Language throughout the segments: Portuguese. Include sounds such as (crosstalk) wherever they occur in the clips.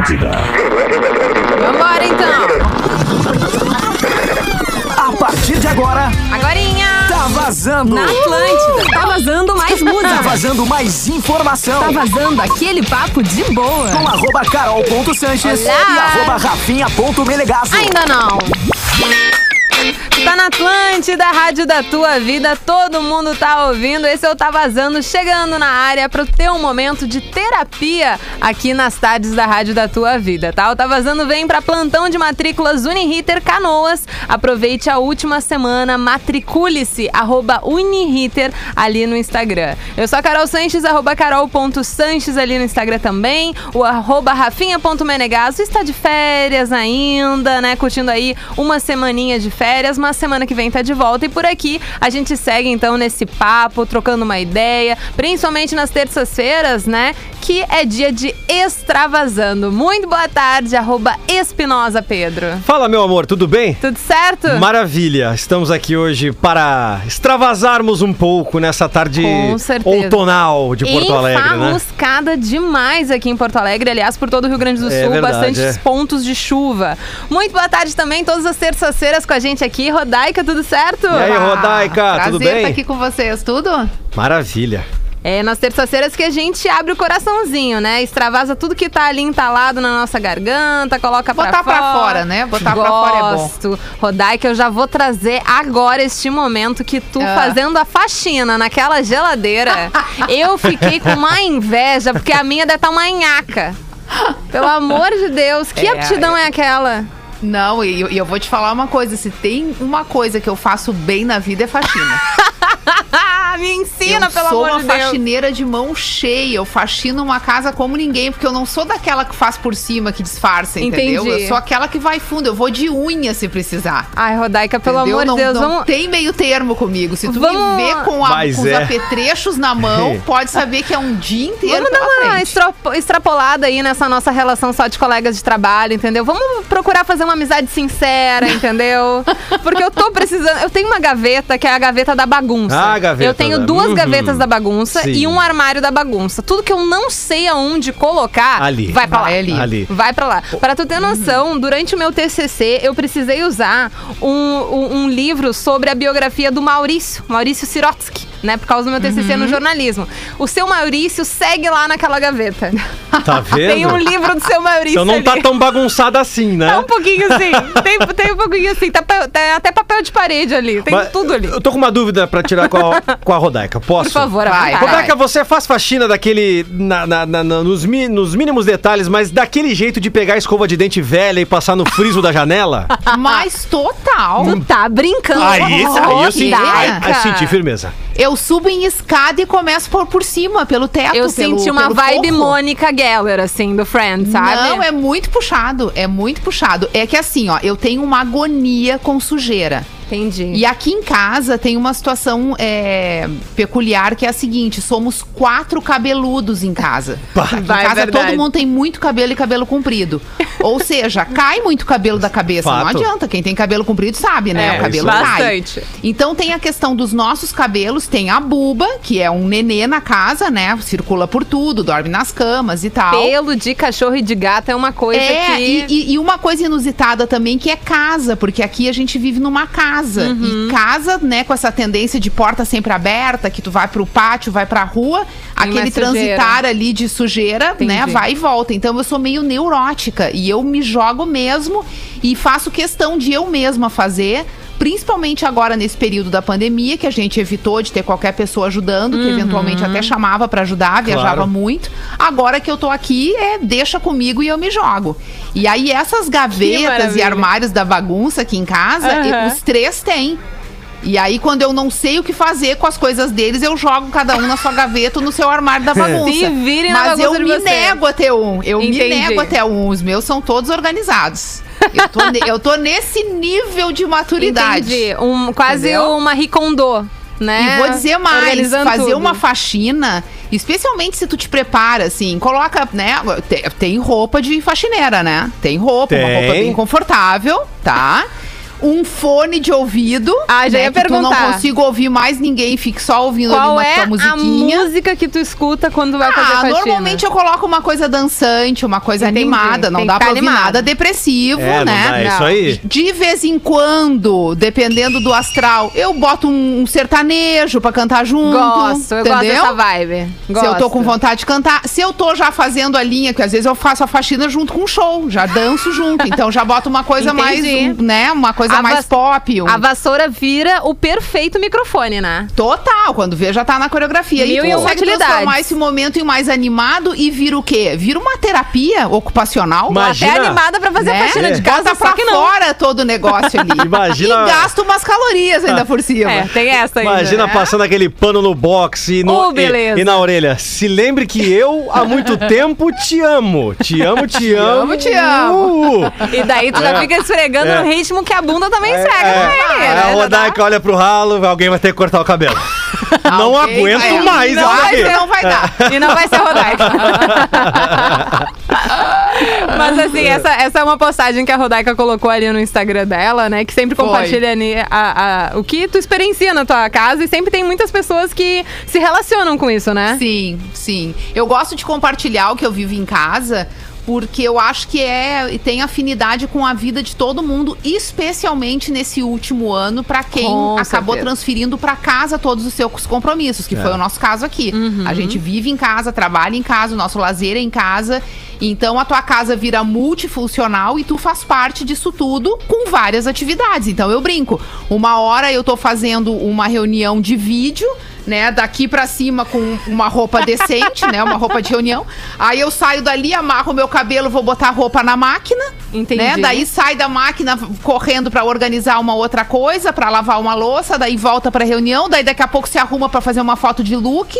Atlântida. Vambora então. A partir de agora, Agorinha. tá vazando. Na Atlântida. Tá vazando mais Tá música. vazando mais informação. Tá vazando aquele papo de boa. Com arroba carol.sanches e arroba rafinha.melegazo. Ainda não. Tá na Atlântida, Rádio da Tua Vida, todo mundo tá ouvindo. Esse eu Tá Vazando, chegando na área para ter um momento de terapia aqui nas tardes da Rádio da Tua Vida, tá? O Tá Vazando vem para plantão de matrículas Uniriter Canoas. Aproveite a última semana, matricule-se, arroba Uniriter ali no Instagram. Eu sou a Carol Sanches, arroba carol.sanches ali no Instagram também. O arroba rafinha.menegaso está de férias ainda, né? Curtindo aí uma semaninha de férias, mas semana que vem tá de volta. E por aqui a gente segue então nesse papo, trocando uma ideia, principalmente nas terças-feiras, né? Que é dia de extravasando. Muito boa tarde, arroba Espinosa Pedro. Fala, meu amor, tudo bem? Tudo certo? Maravilha, estamos aqui hoje para extravasarmos um pouco nessa tarde outonal de Porto Alegre, né? Enfarruscada demais aqui em Porto Alegre, aliás, por todo o Rio Grande do É Sul, verdade, bastantes é. pontos de chuva. Muito boa tarde também, todas as terças-feiras com a gente aqui. Rodaica, tudo certo? E aí, Rodaica, Prazer tudo bem? estar aqui com vocês, tudo? Maravilha. É nas terças-feiras que a gente abre o coraçãozinho, né? Extravasa tudo que tá ali entalado na nossa garganta, coloca pra Botar fora. pra fora, né? Botar pra fora é bom. Gosto. Rodaica, eu já vou trazer agora este momento que tu Ah. fazendo a faxina naquela geladeira, (laughs) eu fiquei com uma inveja, porque a minha deve estar uma nhaca. Pelo amor de Deus, que É, aptidão é aquela? Não, e eu, vou te falar uma coisa: se tem uma coisa que eu faço bem na vida é faxina. (laughs) (laughs) Me ensina, eu pelo sou amor uma de Deus. faxineira de mão cheia. Eu faxino uma casa como ninguém, porque eu não sou daquela que faz por cima, que disfarça, entendeu? Entendi. Eu sou aquela que vai fundo. Eu vou de unha se precisar. Ai, Rodaica, pelo entendeu? amor não, de Deus, não vamos... tem meio termo comigo. Se tu Vamos- me ver com, a- Mas com os é. apetrechos na mão, (laughs) pode saber que é um dia inteiro Vamos dar uma frente. extra- extrapolada aí nessa nossa relação só de colegas de trabalho, entendeu? Vamos procurar fazer uma amizade sincera, (laughs) entendeu? Porque eu tô precisando. Eu tenho uma gaveta que é a gaveta da bagunça. Ah, a gaveta Eu tenho da- duas Uhum. gavetas da bagunça Sim. e um armário da bagunça. Tudo que eu não sei aonde colocar, Ali. vai pra Vai lá. ali. Ali. Vai pra lá. Pra tu ter noção, durante o meu TCC, eu precisei usar um, um- um livro sobre a biografia do Maurício, Maurício Sirotsky, né? Por causa do meu TCC Uhum. no jornalismo. O seu Maurício segue lá naquela gaveta. Tá (laughs) vendo? Tem um livro do seu Maurício Então não ali. tá tão bagunçada assim, né? Tá um pouquinho assim. tem, tem um pouquinho assim. Tá, tem até papel de parede ali. Tem Mas tudo ali. Eu tô com uma dúvida pra tirar com a, com a Rodaica. Posso? Por favor, Vai. Rodaica, você faz faxina daquele. na- na- na- na- nos, mi- nos mínimos detalhes, mas daquele jeito de pegar a escova de dente velha e passar no friso da janela? Mas total. Tu tá brincando. Aí, aí eu senti, aí, aí senti firmeza. Eu subo em escada e começo por, por cima, pelo teto. Eu pelo- senti uma vibe forro. Mônica Geller, assim, do Friends, sabe? Não, é muito puxado. É muito puxado. É que assim, ó, eu tenho uma agonia com sujeira. Entendi. E aqui em casa tem uma situação é, peculiar que é a seguinte: somos quatro cabeludos em casa. (laughs) Aqui em casa verdade. todo mundo tem muito cabelo e cabelo comprido. (laughs) Ou seja, cai muito cabelo da cabeça. Não Fato. adianta. Quem tem cabelo comprido sabe, né? É, o cabelo isso. cai. Bastante. Então tem a questão dos nossos cabelos, tem a buba, que é um nenê na casa, né? Circula por tudo, dorme nas camas e tal. Pelo de cachorro e de gato é uma coisa É, que... e, e- e uma coisa inusitada também que é casa, porque aqui a gente vive numa casa. Uhum. E casa, né, com essa tendência de porta sempre aberta, que tu vai pro pátio, vai pra rua, aquele mais sujeira. transitar ali de sujeira, né, Entendi. vai e volta. Então eu sou meio neurótica e eu me jogo mesmo e faço questão de eu mesma fazer. Principalmente agora nesse período da pandemia, que a gente evitou de ter qualquer pessoa ajudando, que eventualmente Uhum. até chamava pra ajudar, viajava Claro. muito. Agora que eu tô aqui, é deixa comigo e eu me jogo. E aí essas gavetas e armários da bagunça aqui em casa, eu- os três têm. E aí, quando eu não sei o que fazer com as coisas deles, eu jogo cada um na sua gaveta ou no seu armário da (laughs) bagunça. Se virem Mas eu bagunça de me vocês. nego a ter um. Eu Entendi. me nego a ter um. Os meus são todos organizados. Eu tô, ne- eu tô nesse nível de maturidade. Entendi. Um, quase Entendeu? uma Ricondo, né? E vou dizer mais, fazer tudo. uma faxina, especialmente se tu te prepara, assim, coloca, né? te- Tem roupa de faxineira, né? Tem roupa, uma Tem. roupa bem confortável, tá? Um fone de ouvido. Ah, já ia que Tu não perguntar. consigo ouvir mais ninguém, fique só ouvindo Qual ali é uma a musiquinha. música que tu escuta quando vai fazer Ah, faxina? normalmente eu coloco uma coisa dançante, uma coisa Entendi. animada. Não Tem dá que pra ouvir nada depressivo, É, não né? dá, é isso Não. aí. De vez em quando, dependendo do astral, eu boto um, um sertanejo pra cantar junto. Gosto, eu entendeu? gosto dessa vibe. Se eu tô Gosto. com vontade de cantar. Se eu tô já fazendo a linha, que às vezes eu faço a faxina junto com o show, já danço junto. Então já boto uma coisa mais, Entendi. um, né? Uma coisa A mais pop. um- A vassoura vira o perfeito microfone, né? Total, quando vê já tá na coreografia. Mil e tu consegue transformar esse momento em mais animado e vira o quê? Vira uma terapia ocupacional. Imagina- Até animada pra fazer né? faxina de Bota casa, pra só que não. fora todo o negócio ali. (laughs) Imagina- E gasta umas calorias ainda por cima. É, tem essa ainda. Imagina né? passando aquele pano no box e, no, Oh, e- beleza. e na orelha. Se lembre que eu, há muito (laughs) tempo, te amo. Te amo, te amo. amo, te amo. Uh! E daí tu já É. fica esfregando É. no ritmo que a bunda também segue É, também, é, né? a Rodaica olha pro ralo, alguém vai ter que cortar o cabelo. (laughs) não Alguém aguento vai- mais não, vai, não vai dar. E não vai ser Rodaica. (laughs) Mas assim, essa, essa é uma postagem que a Rodaica colocou ali no Instagram dela, né? Que sempre Foi. compartilha ali a- a- o que tu experiencia na tua casa. E sempre tem muitas pessoas que se relacionam com isso, né? Sim, sim. Eu gosto de compartilhar o que eu vivo em casa. Porque eu acho que é tem afinidade com a vida de todo mundo, especialmente nesse último ano, pra quem Com acabou certeza. transferindo pra casa todos os seus compromissos, que É. foi o nosso caso aqui. Uhum. A gente vive em casa, trabalha em casa, o nosso lazer é em casa. Então a tua casa vira multifuncional e tu faz parte disso tudo com várias atividades. Então eu brinco. Uma hora eu tô fazendo uma reunião de vídeo, né, daqui pra cima com uma roupa decente, né, uma roupa de reunião. Aí eu saio dali, amarro meu cabelo, vou botar a roupa na máquina, Entendi. né? Daí sai da máquina correndo pra organizar uma outra coisa, pra lavar uma louça, daí volta pra reunião, daí daqui a pouco se arruma pra fazer uma foto de look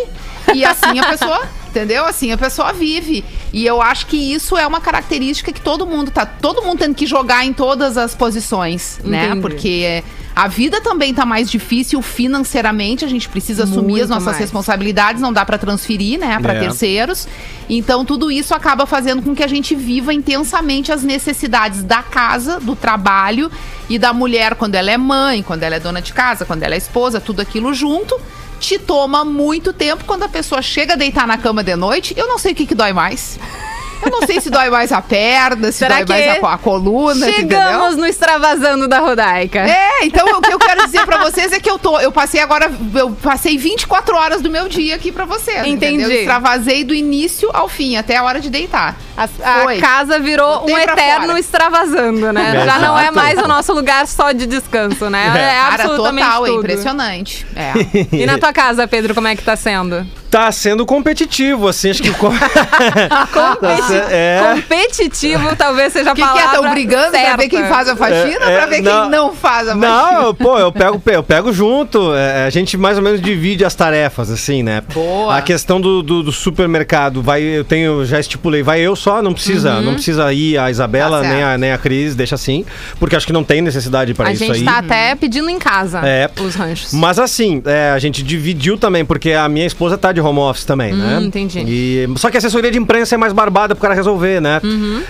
e assim a pessoa, (laughs) entendeu? Assim a pessoa vive. E eu acho que isso é uma característica que todo mundo tá, todo mundo tendo que jogar em todas as posições, né? Entendi. Porque a vida também tá mais difícil financeiramente, a gente precisa assumir Muito as nossas mais. responsabilidades, não dá pra transferir, né, Pra É. terceiros. Então tudo isso acaba fazendo com que a gente viva intensamente as necessidades da casa, do trabalho e da mulher quando ela é mãe, quando ela é dona de casa, quando ela é esposa, tudo aquilo junto. Te toma muito tempo quando a pessoa chega a deitar na cama de noite. Eu não sei o que, que dói mais. Eu não sei se dói mais a perna, se Será dói mais a, a coluna, entendeu? Chegamos no extravasando da Rodaica. É, então o que eu quero dizer pra vocês é que eu tô, eu passei agora, eu passei 24 horas do meu dia aqui pra vocês. Entendi. Entendeu? Extravasei do início ao fim, até a hora de deitar. A, a casa virou Botei um pra eterno fora. extravasando, né? É, Já não é exato. mais o nosso lugar só de descanso, né? É, Cara, absolutamente total, é tudo. impressionante. É. E na tua casa, Pedro, como é que tá sendo? Tá sendo competitivo, assim, acho que. co- (laughs) Competi- É. Competitivo talvez seja a O que, que é? palavra Estão brigando pra certa. ver quem faz a faxina É, pra é, ver não. quem não faz a faxina? Não, eu- pô, eu pego, eu pego junto. é, a gente mais ou menos divide as tarefas, assim, né? Boa. A questão do, do, do supermercado, vai, eu tenho, já estipulei, vai eu só, não precisa, não precisa ir a Isabela Uhum. Tá nem, a, nem a Cris, deixa assim, porque acho que não tem necessidade para A isso gente aí. tá até pedindo em casa É. os ranchos. Mas assim, é, a gente dividiu também, porque a minha esposa tá de home office também, né? Hum, entendi. E, só que a assessoria de imprensa é mais barbada pro cara resolver, né?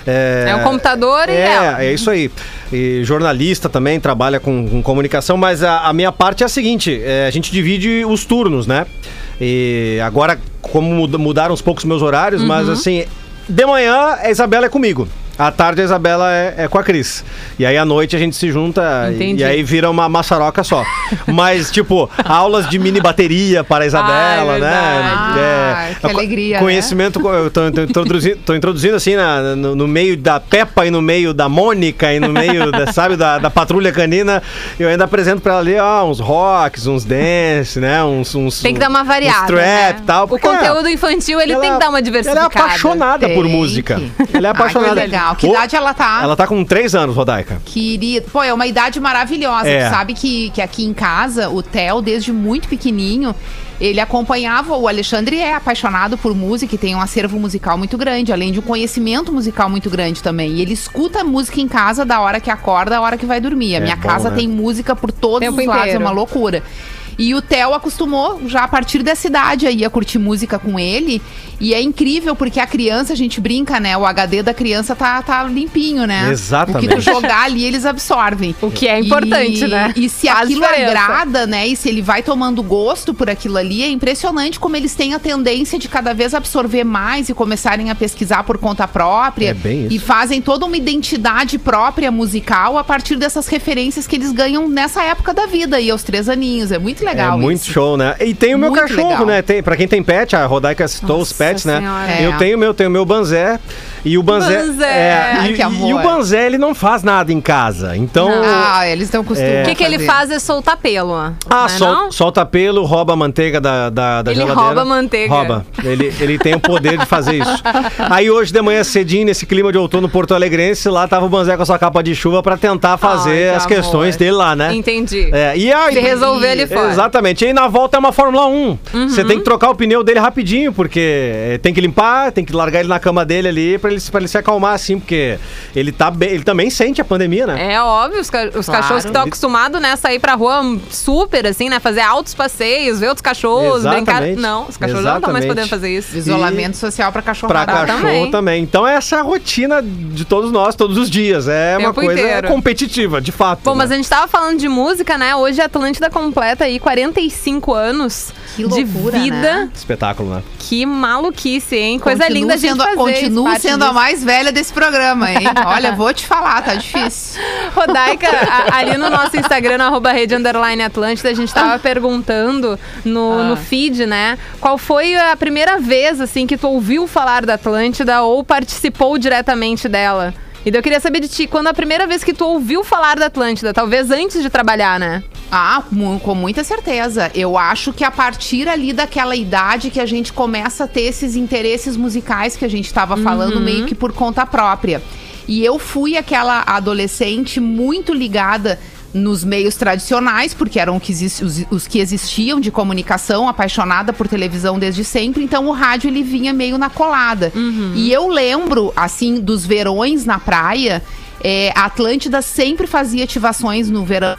É, É um computador e é, ela. é isso aí. E jornalista também trabalha com, com comunicação, mas a, a minha parte é a seguinte: é, a gente divide os turnos, né? E agora, como muda- mudaram uns poucos meus horários, mas Uhum. assim, de manhã a Isabela é comigo. À tarde a Isabela é, é com a Cris. E aí à noite a gente se junta e- Entendi. e aí vira uma maçaroca só. Mas, tipo, aulas de mini bateria para a Isabela, Ah, é né? verdade. Ah, que co- alegria, né? Conhecimento, co- eu tô, tô introduzindo, tô introduzindo assim na- no, no meio da Peppa e no meio da Mônica e no meio, da, sabe, da, da patrulha canina. Eu ainda apresento pra ela ali, ó, uns rocks, uns dance, né? Uns, uns, Tem que dar uma variada. Uns trap né? tal. O conteúdo infantil, ele ela- tem que dar uma Ela diversificada. é apaixonada por Tem música. que. Ela é Ah, que apaixonada. Legal. Que Ô, idade ela tá? Ela tá com três anos, Rodaica. Querida. Pô, é uma idade maravilhosa. É. Tu sabe que, que aqui em casa, o Theo, desde muito pequenininho, ele acompanhava. O Alexandre é apaixonado por música e tem um acervo musical muito grande, além de um conhecimento musical muito grande também. E ele escuta música em casa da hora que acorda à hora que vai dormir. A É minha bom, casa né? tem música por todos Tempo os lados, é inteiro. uma loucura. E o Theo acostumou já a partir dessa idade aí a curtir música com ele. E é incrível porque a criança, a gente brinca, né? O HD da criança tá, tá limpinho, né? Exatamente. O que tu jogar ali, eles absorvem. O que é importante, E- né? E se Faz aquilo diferença. agrada, né? E se ele vai tomando gosto por aquilo ali, é impressionante como eles têm a tendência de cada vez absorver mais e começarem a pesquisar por conta própria. É bem isso. E fazem toda uma identidade própria musical a partir dessas referências que eles ganham nessa época da vida aí, aos três aninhos. É muito legal é muito isso. show, né? E tem o meu Muito cachorro, legal. né? Tem, pra quem tem pet, a Rodaica citou os Nossa pets, né? Senhora. É. Eu tenho o meu, tenho o meu Banzé. E o Banzé. Banzé. É, Ai, e, que amor. e o Banzé, ele não faz nada em casa. Então. Ah, eles estão acostumados. O que, que ele faz é soltar pelo. Ah, não é sol- não? solta pelo, rouba a manteiga da, da, da Ele geladeira. rouba a manteiga. Rouba. Ele, ele tem o poder de fazer isso. (laughs) Aí hoje de manhã cedinho, nesse clima de outono porto alegrense, lá tava o Banzé com a sua capa de chuva pra tentar fazer Ai, as que questões amor. dele lá, né? Entendi. É, e aí, Se resolver ali fora. Uhum. Exatamente. E aí na volta é uma Fórmula 1. Você tem que trocar o pneu dele rapidinho, porque eh, tem que limpar, tem que largar ele na cama dele ali pra ele, pra ele se acalmar assim, porque ele tá bem, ele também sente a pandemia, né? É óbvio, os, ca- os Claro. cachorros que estão acostumados, né, sair pra rua super, assim, né, fazer altos passeios, ver outros cachorros, brincar. Exatamente. Não, os cachorros não estão mais Exatamente. podendo fazer isso. Isolamento social pra cachorro. Pra cachorro também. também. Então essa é a rotina de todos nós, todos os dias. É uma Tempo coisa inteiro. competitiva, de fato. Bom, né? mas a gente tava falando de música, né? Hoje a Atlântida completa aí 45 anos Que loucura, de vida. né? Espetáculo, né? Que maluquice, hein? Coisa Continuo linda a gente sendo, fazer. Continuo parte sendo a mais velha desse programa, hein? (laughs) Olha, vou te falar, tá difícil. Rodaica, a- ali no nosso Instagram, no arroba rede underline Atlântida, a gente tava perguntando no, Ah. no feed, né? Qual foi a primeira vez, assim, que tu ouviu falar da Atlântida ou participou diretamente dela? E daí eu queria saber de ti, quando a primeira vez que tu ouviu falar da Atlântida, talvez antes de trabalhar, né? Ah, com muita certeza. Eu acho que a partir ali daquela idade que a gente começa a ter esses interesses musicais que a gente estava falando, meio que por conta própria. E eu fui aquela adolescente muito ligada nos meios tradicionais, porque eram que os, os que existiam de comunicação, apaixonada por televisão desde sempre, então o rádio ele vinha meio na colada. E eu lembro, assim, dos verões na praia, é, a Atlântida sempre fazia ativações no verão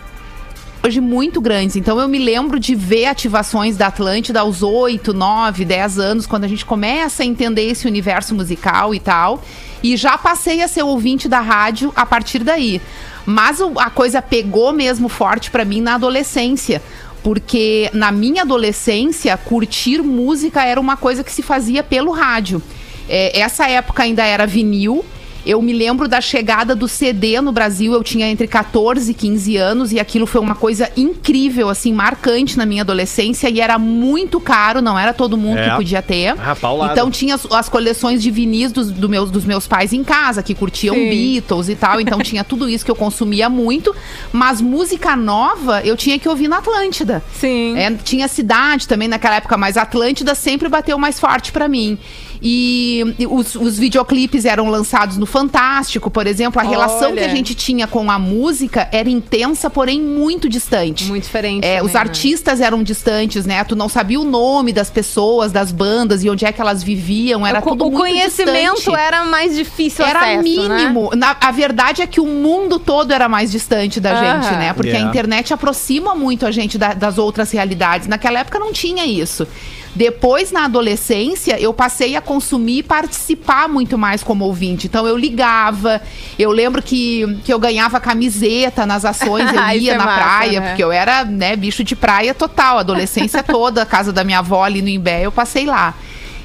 hoje muito grandes. Então eu me lembro de ver ativações da Atlântida aos 8, 9, 10 anos, quando a gente começa a entender esse universo musical e tal. E já passei a ser ouvinte da rádio a partir daí. Mas a coisa pegou mesmo forte pra mim na adolescência. Porque na minha adolescência, curtir música era uma coisa que se fazia pelo rádio. É, essa época ainda era vinil. Eu me lembro da chegada do CD no Brasil, eu tinha entre 14 e 15 anos e aquilo foi uma coisa incrível, assim, marcante na minha adolescência e era muito caro, não era todo mundo É. que podia ter. Ah. Então tinha as, as coleções de vinis dos, do meus, dos meus pais em casa, que curtiam Sim. Beatles e tal, então (laughs) tinha tudo isso que eu consumia muito, mas música nova eu tinha que ouvir na Atlântida. Sim. É, tinha cidade também naquela época, mas Atlântida sempre bateu mais forte pra mim. E e os, os videoclipes eram lançados no Fantástico, por exemplo. A relação Olha. que a gente tinha com a música era intensa, porém muito distante. Muito diferente. É, também, os né? artistas eram distantes, né? Tu não sabia o nome das pessoas, das bandas e onde é que elas viviam. Era o, tudo o muito conhecimento distante. era mais difícil Era acesso, né? mínimo. Na- a verdade é que o mundo todo era mais distante da gente, né? Porque Yeah. a internet aproxima muito a gente da- das outras realidades. Naquela época não tinha isso. Depois, na adolescência, eu passei a consumir e participar muito mais como ouvinte. Então, eu ligava. Eu lembro que, que eu ganhava camiseta nas ações, (laughs) eu ia é na massa, praia, né? porque eu era, né, bicho de praia total. Adolescência (laughs) toda, a casa da minha avó ali no Imbé, eu passei lá.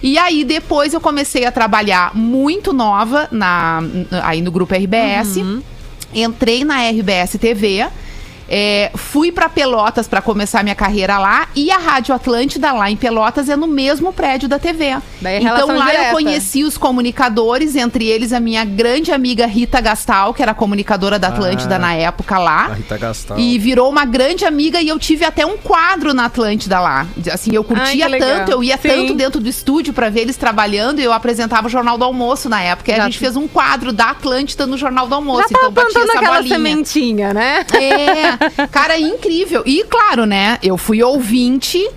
E aí, depois, eu comecei a trabalhar muito nova na, aí no grupo RBS. Uhum. Entrei na RBS TV. É, fui pra Pelotas pra começar minha carreira lá e a Rádio Atlântida lá em Pelotas é no mesmo prédio da TV. Daí é então lá direta. eu conheci os comunicadores, entre eles a minha grande amiga Rita Gastal, que era comunicadora da Atlântida Ah. na época lá. A Rita Gastal. E virou uma grande amiga e eu tive até um quadro na Atlântida lá. Assim, eu curtia Ai, tanto, eu ia Sim. tanto dentro do estúdio pra ver eles trabalhando e eu apresentava o Jornal do Almoço na época. E a gente fez um quadro da Atlântida no Jornal do Almoço. Já tava então batia plantando essa aquela bolinha. sementinha, né? É, cara, incrível. E claro, né? Eu fui ouvinte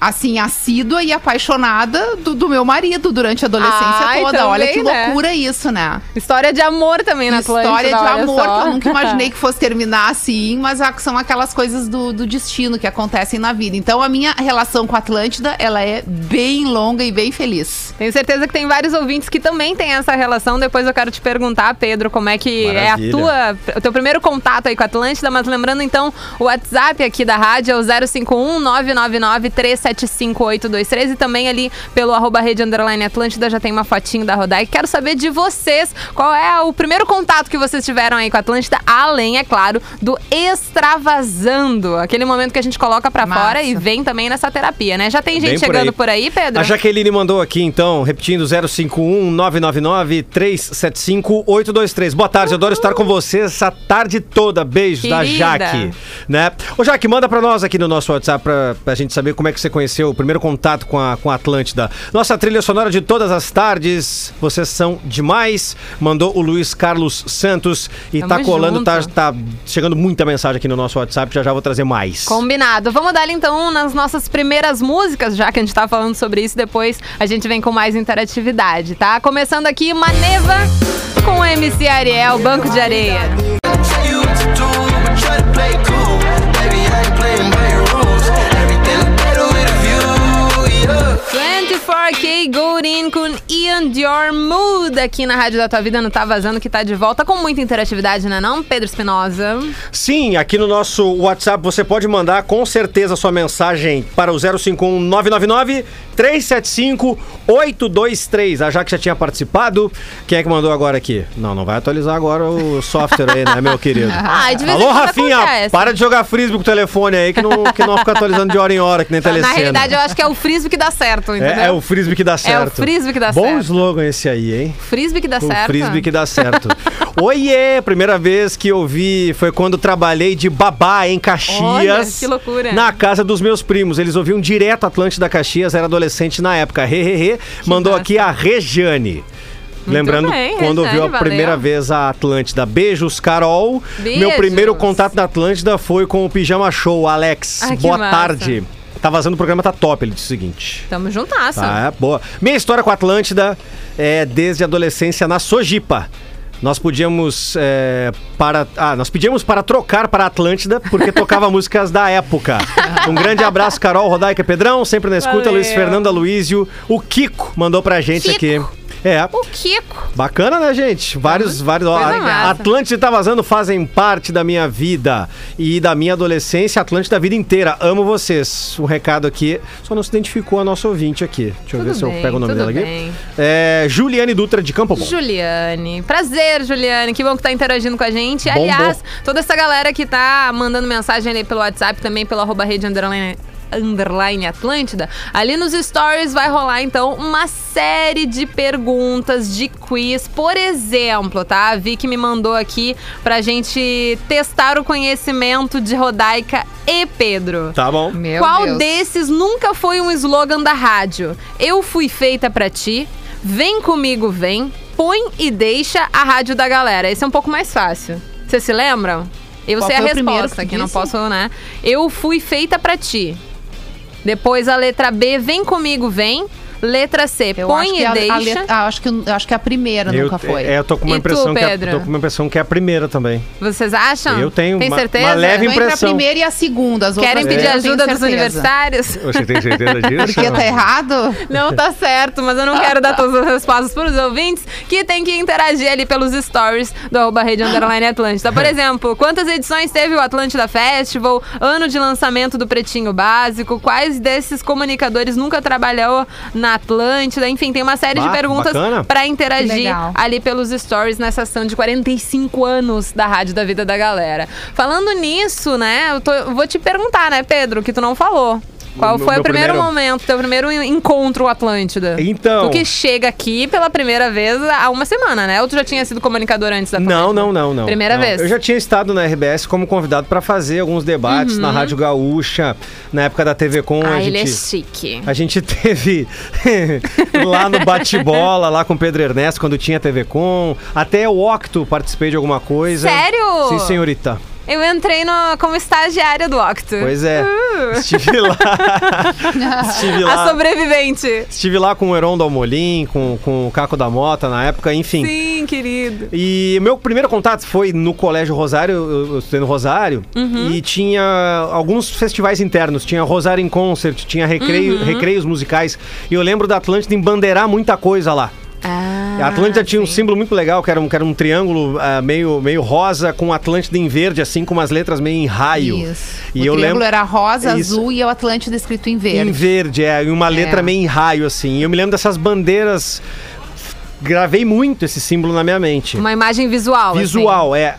assim, assídua e apaixonada do, do meu marido durante a adolescência Ai, toda. Olha também, que né? loucura isso, né? História de amor também na Atlântida. História de olha amor, só. que eu nunca imaginei (laughs) que fosse terminar assim, mas são aquelas coisas do, do destino que acontecem na vida. Então a minha relação com a Atlântida, ela é bem longa e bem feliz. Tenho certeza que tem vários ouvintes que também têm essa relação. Depois eu quero te perguntar, Pedro, como é que é a Maravilha. tua, o teu primeiro contato aí com a Atlântida. Mas lembrando então, o WhatsApp aqui da rádio é o 051 999 375 823 e também ali pelo arroba rede underline Atlântida já tem uma fotinho da Rodai. Quero saber de vocês, qual é o primeiro contato que vocês tiveram aí com a Atlântida, além, é claro, do extravasando. Aquele momento que a gente coloca pra Massa. fora e vem também nessa terapia, né? Já tem gente Bem por chegando aí. por aí, Pedro? A Jaqueline mandou aqui, então, repetindo, 051 999 375 823. Boa tarde, adoro estar com vocês essa tarde toda. Beijos da Querida. Jaque. Né? Ô, Jaque, manda pra nós aqui no nosso WhatsApp pra, pra gente saber como é que você conheceu o primeiro contato com a, com a Atlântida. Nossa trilha sonora de todas as tardes. Vocês são demais. Mandou o Luiz Carlos Santos e Tamo tá colando, tá, tá chegando muita mensagem aqui no nosso WhatsApp. Já já vou trazer mais. Combinado. Vamos dar então nas nossas primeiras músicas, já que a gente tá falando sobre isso. Depois a gente vem com mais interatividade, tá? Começando aqui, Maneva com o MC Ariel, Banco de Areia. 24K Golden com Ian Dior Mood aqui na Rádio da Tua Vida não Tá Vazando, que tá de volta com muita interatividade, né não, Pedro Espinosa? Sim, aqui no nosso WhatsApp você pode mandar com certeza sua mensagem para o 051 999 375 823. A Jaque já tinha participado. Quem é que mandou agora aqui? Não, não vai atualizar agora o software aí, né, meu (laughs) querido? Ai, de vez Alô, Rafinha, acontece. para de jogar frisbee com o telefone aí que não, que não fica atualizando de hora em hora, que nem telecena. Na realidade, eu acho que é o frisbee que dá certo, entendeu? É, é o frisbee que dá certo. frisbee que dá Bom certo. slogan esse aí, hein? Frisbee que dá O certo. frisbee que dá certo. (laughs) Oiê! Primeira vez que eu vi foi quando trabalhei de babá em Caxias. Olha, que loucura. Na casa dos meus primos. Eles ouviam direto Atlântida Caxias, era adolescente na época. Hehehe. Mandou massa. aqui a Regiane. Lembrando, bem, quando ouviu a valeu. primeira vez a Atlântida. Beijos, Carol. Meu Beijos. primeiro contato na Atlântida foi com o Pijama Show, Alex. Ai, Boa tarde. Tá vazando, o programa tá top, ele disse o seguinte. Tamo juntasso. Tá, é boa. Minha história com a Atlântida é desde a adolescência na Sojipa. Nós podíamos é, para ah, nós pedíamos para trocar para a Atlântida porque tocava (laughs) músicas da época. Um grande abraço Carol, Rodaica, Pedrão, sempre na escuta, Valeu. Luiz Fernando Aloísio, o Kiko mandou pra gente Kiko. aqui. É. O Kiko. Bacana, né, gente? Vários, vários. Ó, Coisa a- massa. Atlântida e Tá Vazando fazem parte da minha vida e da minha adolescência, Atlântida da vida inteira. Amo vocês. Um recado aqui, só não se identificou a nossa ouvinte aqui. Deixa eu Tudo ver se eu bem, pego o nome dela aqui. bem. É, Juliane Dutra de Campo Bom. Juliane. Prazer, Juliane. Que bom que tá interagindo com a gente. Bom, Aliás, bom. toda essa galera que tá mandando mensagem ali pelo WhatsApp, também pelo arroba rede underline, underline Atlântida, ali nos stories vai rolar então uma série de perguntas de quiz. Por exemplo, tá? A Vicky me mandou aqui pra gente testar o conhecimento de Rodaica e Pedro. Tá bom. Meu Qual Deus. desses nunca foi um slogan da rádio? Eu fui feita pra ti, vem comigo, vem, põe e deixa a rádio da galera. Esse é um pouco mais fácil. Vocês se lembram? Eu Qual sei a resposta, que que não posso, né? Eu fui feita pra ti. Depois a letra B, vem comigo, vem. Letra C, Eu põe acho que e a- a deixa. let- ah, acho, que, eu acho que a primeira Eu, nunca foi. é, eu tô com uma E tu, impressão que é, Pedro? tô com uma impressão que é a primeira também. Vocês acham? Eu tenho Tem uma- certeza? uma leve Então, entre a impressão. primeira e a segunda. As Querem pedir tenho ajuda dos universitários? Você tem certeza disso? Porque tá errado? Não tá certo, mas eu não quero dar todas as respostas para os ouvintes que tem que interagir ali pelos stories do arroba Rede Underline Atlântida. Por (laughs) exemplo, quantas edições teve o Atlântida Festival? Ano de lançamento do Pretinho Básico? Quais desses comunicadores nunca trabalhou na Atlântida? Enfim, tem uma série de Ah, perguntas para interagir Legal. ali pelos stories nessa ação de 45 anos da Rádio da Vida da Galera. Falando nisso, né, eu, tô- eu vou te perguntar, né, Pedro, que tu não falou. Qual foi o primeiro, primeiro- momento, teu primeiro encontro Atlântida? Então. Tu que chega aqui pela primeira vez há uma semana, né? Ou tu já tinha sido comunicador antes da Não, Atlântida? não, não, não. Primeira Não. vez. Eu já tinha estado na RBS como convidado para fazer alguns debates Uhum. na Rádio Gaúcha, na época da TV Com. Ah, a ele é gente... chique. A gente teve (laughs) lá no bate-bola, lá com o Pedro Ernesto, quando tinha TV Com. Até o Octo participei de alguma coisa. Sério? Sim, senhorita. Eu entrei no, como estagiária do Octo. Pois é. Estive lá. (laughs) estive A lá. sobrevivente. Estive lá com o Heron Dalmolin, com, com o Caco da Mota na época, enfim. Sim, querido. E o meu primeiro contato foi no Colégio Rosário, eu eu estudei no Rosário, Uhum. e tinha alguns festivais internos, tinha Rosário em Concert, tinha recreio, Uhum. recreios musicais, e eu lembro da Atlântida embandeirar muita coisa lá. Ah, a Atlântida tinha um símbolo muito legal, que era um, que era um triângulo ah, meio, meio rosa com Atlântida em verde, assim, com umas letras meio em raio. Isso. E o eu triângulo lembro... era rosa, Isso. azul e o Atlântida escrito em verde. Em verde, é, e uma letra É. meio em raio, assim. E eu me lembro dessas bandeiras. Gravei muito esse símbolo na minha mente. Uma imagem visual. assim. Visual, é.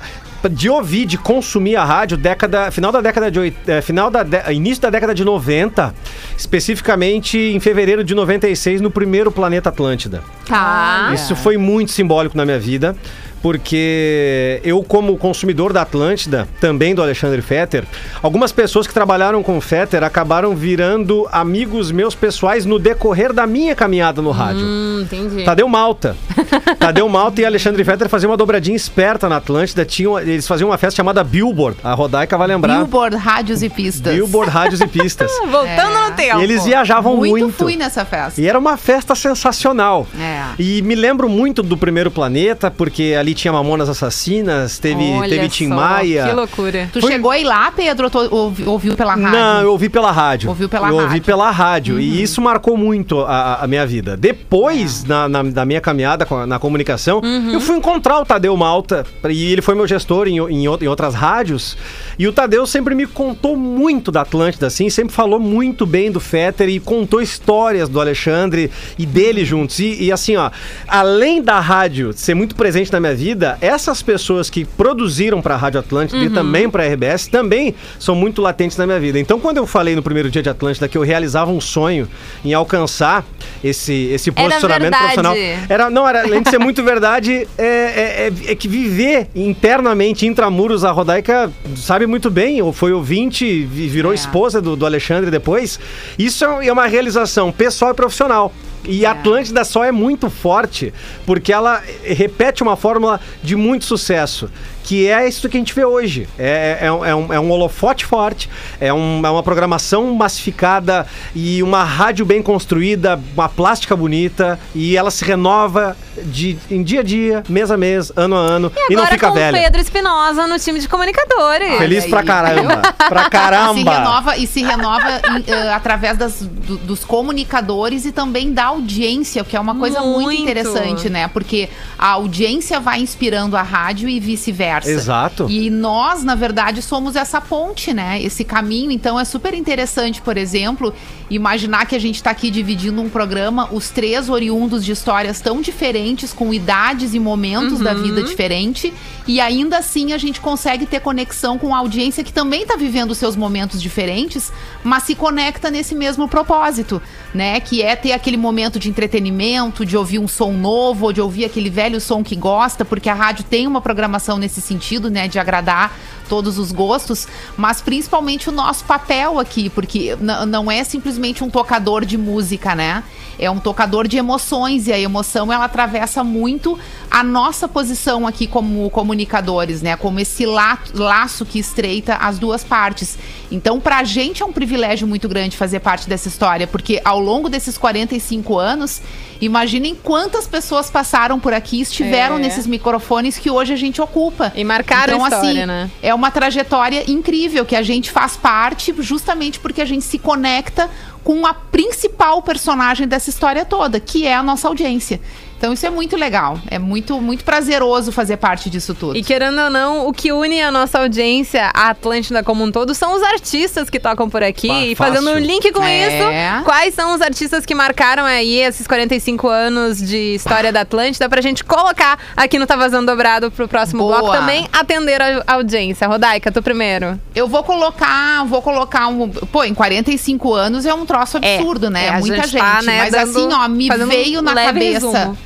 De ouvir, de consumir a rádio, década, final da década de é, final da dé- início da década de 90, especificamente em fevereiro de 96, no primeiro Planeta Atlântida. Tá. Isso foi muito simbólico na minha vida, porque eu, como consumidor da Atlântida, também do Alexandre Fetter, algumas pessoas que trabalharam com o Fetter acabaram virando amigos meus pessoais no decorrer da minha caminhada no rádio. Hum, entendi. Tadeu Malta. (laughs) Tadeu Malta e Alexandre Fetter faziam uma dobradinha esperta na Atlântida. Tinham, eles faziam uma festa chamada Billboard. A Rodaica vai lembrar. Billboard, rádios e pistas. Billboard Rádios e Pistas. (laughs) Voltando É. no tempo. E eles viajavam muito, muito. fui nessa festa. E era uma festa sensacional. É. E me lembro muito do Primeiro Planeta, porque ali tinha Mamonas Assassinas, teve, Olha teve Tim só, Maia. Que loucura. Tu Foi- chegou aí lá, Pedro, ou ouvi- ouviu pela rádio? Não, eu ouvi pela rádio. Ouviu pela eu ouvi rádio. pela rádio. E isso marcou muito a, a minha vida. Depois, na, na, da minha caminhada na comunicação, eu fui encontrar o Tadeu Malta. E ele foi meu gestor em, em, em outras rádios. E o Tadeu sempre me contou muito da Atlântida, assim. Sempre falou muito bem do Fetter e contou histórias do Alexandre e dele juntos. E, e assim, ó, além da rádio ser muito presente na minha vida, essas pessoas que produziram pra Rádio Atlântida e também pra RBS também são muito latentes na minha vida. Então, quando eu falei no primeiro dia de Atlântida que eu realizava um sonho em alcançar esse, esse Era posicionamento verdade. profissional, era não era além de ser muito verdade, é, é, é- é que viver internamente intramuros a Rodaica sabe muito bem, ou foi ouvinte, vi- virou É. esposa do, do Alexandre depois. Isso é é uma realização pessoal e profissional. E a Atlântida só é muito forte porque ela repete uma fórmula de muito sucesso, que é isso que a gente vê hoje. É, é, um- é um, é um holofote forte, é, um- é uma programação massificada e uma rádio bem construída, uma plástica bonita, e ela se renova de, em dia a dia, mês a mês, ano a ano, e, não Agora fica com velha. Pedro Espinosa no time de comunicadores. Feliz Olha pra aí. caramba! pra (laughs) Se caramba! renova, e se renova em, eh, através das- do- dos comunicadores e também da audiência, o que é uma coisa muito. Muito. interessante, né? Porque a audiência vai inspirando a rádio e vice-versa. Exato. E nós, na verdade, somos essa ponte, né? Esse caminho. Então é super interessante, por exemplo, imaginar que a gente está aqui dividindo um programa, os três oriundos de histórias tão diferentes, com idades e momentos da vida diferente, e ainda assim a gente consegue ter conexão com a audiência que também está vivendo seus momentos diferentes, mas se conecta nesse mesmo propósito, né? Que é ter aquele momento de entretenimento, de ouvir um som novo, ou de ouvir aquele velho som que gosta, porque a rádio tem uma programação nesse sentido, né? De agradar todos os gostos, mas principalmente o nosso papel aqui, porque não é simplesmente um tocador de música, né? É um tocador de emoções e a emoção ela atravessa muito a nossa posição aqui como comunicadores, né? Como esse la- laço que estreita as duas partes. Então, pra gente é um privilégio muito grande fazer parte dessa história, porque ao longo desses 45 anos, imaginem quantas pessoas passaram por aqui, estiveram É. nesses microfones que hoje a gente ocupa. E marcaram então, a história, assim, né? é uma trajetória incrível que a gente faz parte justamente porque a gente se conecta com a principal personagem dessa história toda, que é a nossa audiência. Então isso é muito legal, é muito muito prazeroso fazer parte disso tudo. E querendo ou não, o que une a nossa audiência, a Atlântida como um todo, são os artistas que tocam por aqui. Pá, e fazendo um link com É. isso, quais são os artistas que marcaram aí esses 45 anos de história da Atlântida pra gente colocar aqui no Tá Vazando Dobrado pro próximo Boa. bloco também atender a audiência. Rodaica, tu primeiro. Eu vou colocar, vou colocar um, pô, em 45 anos é um troço É, absurdo, né? é, Muita gente gente, tá, né, mas dando- assim, ó, me um veio na cabeça resumo.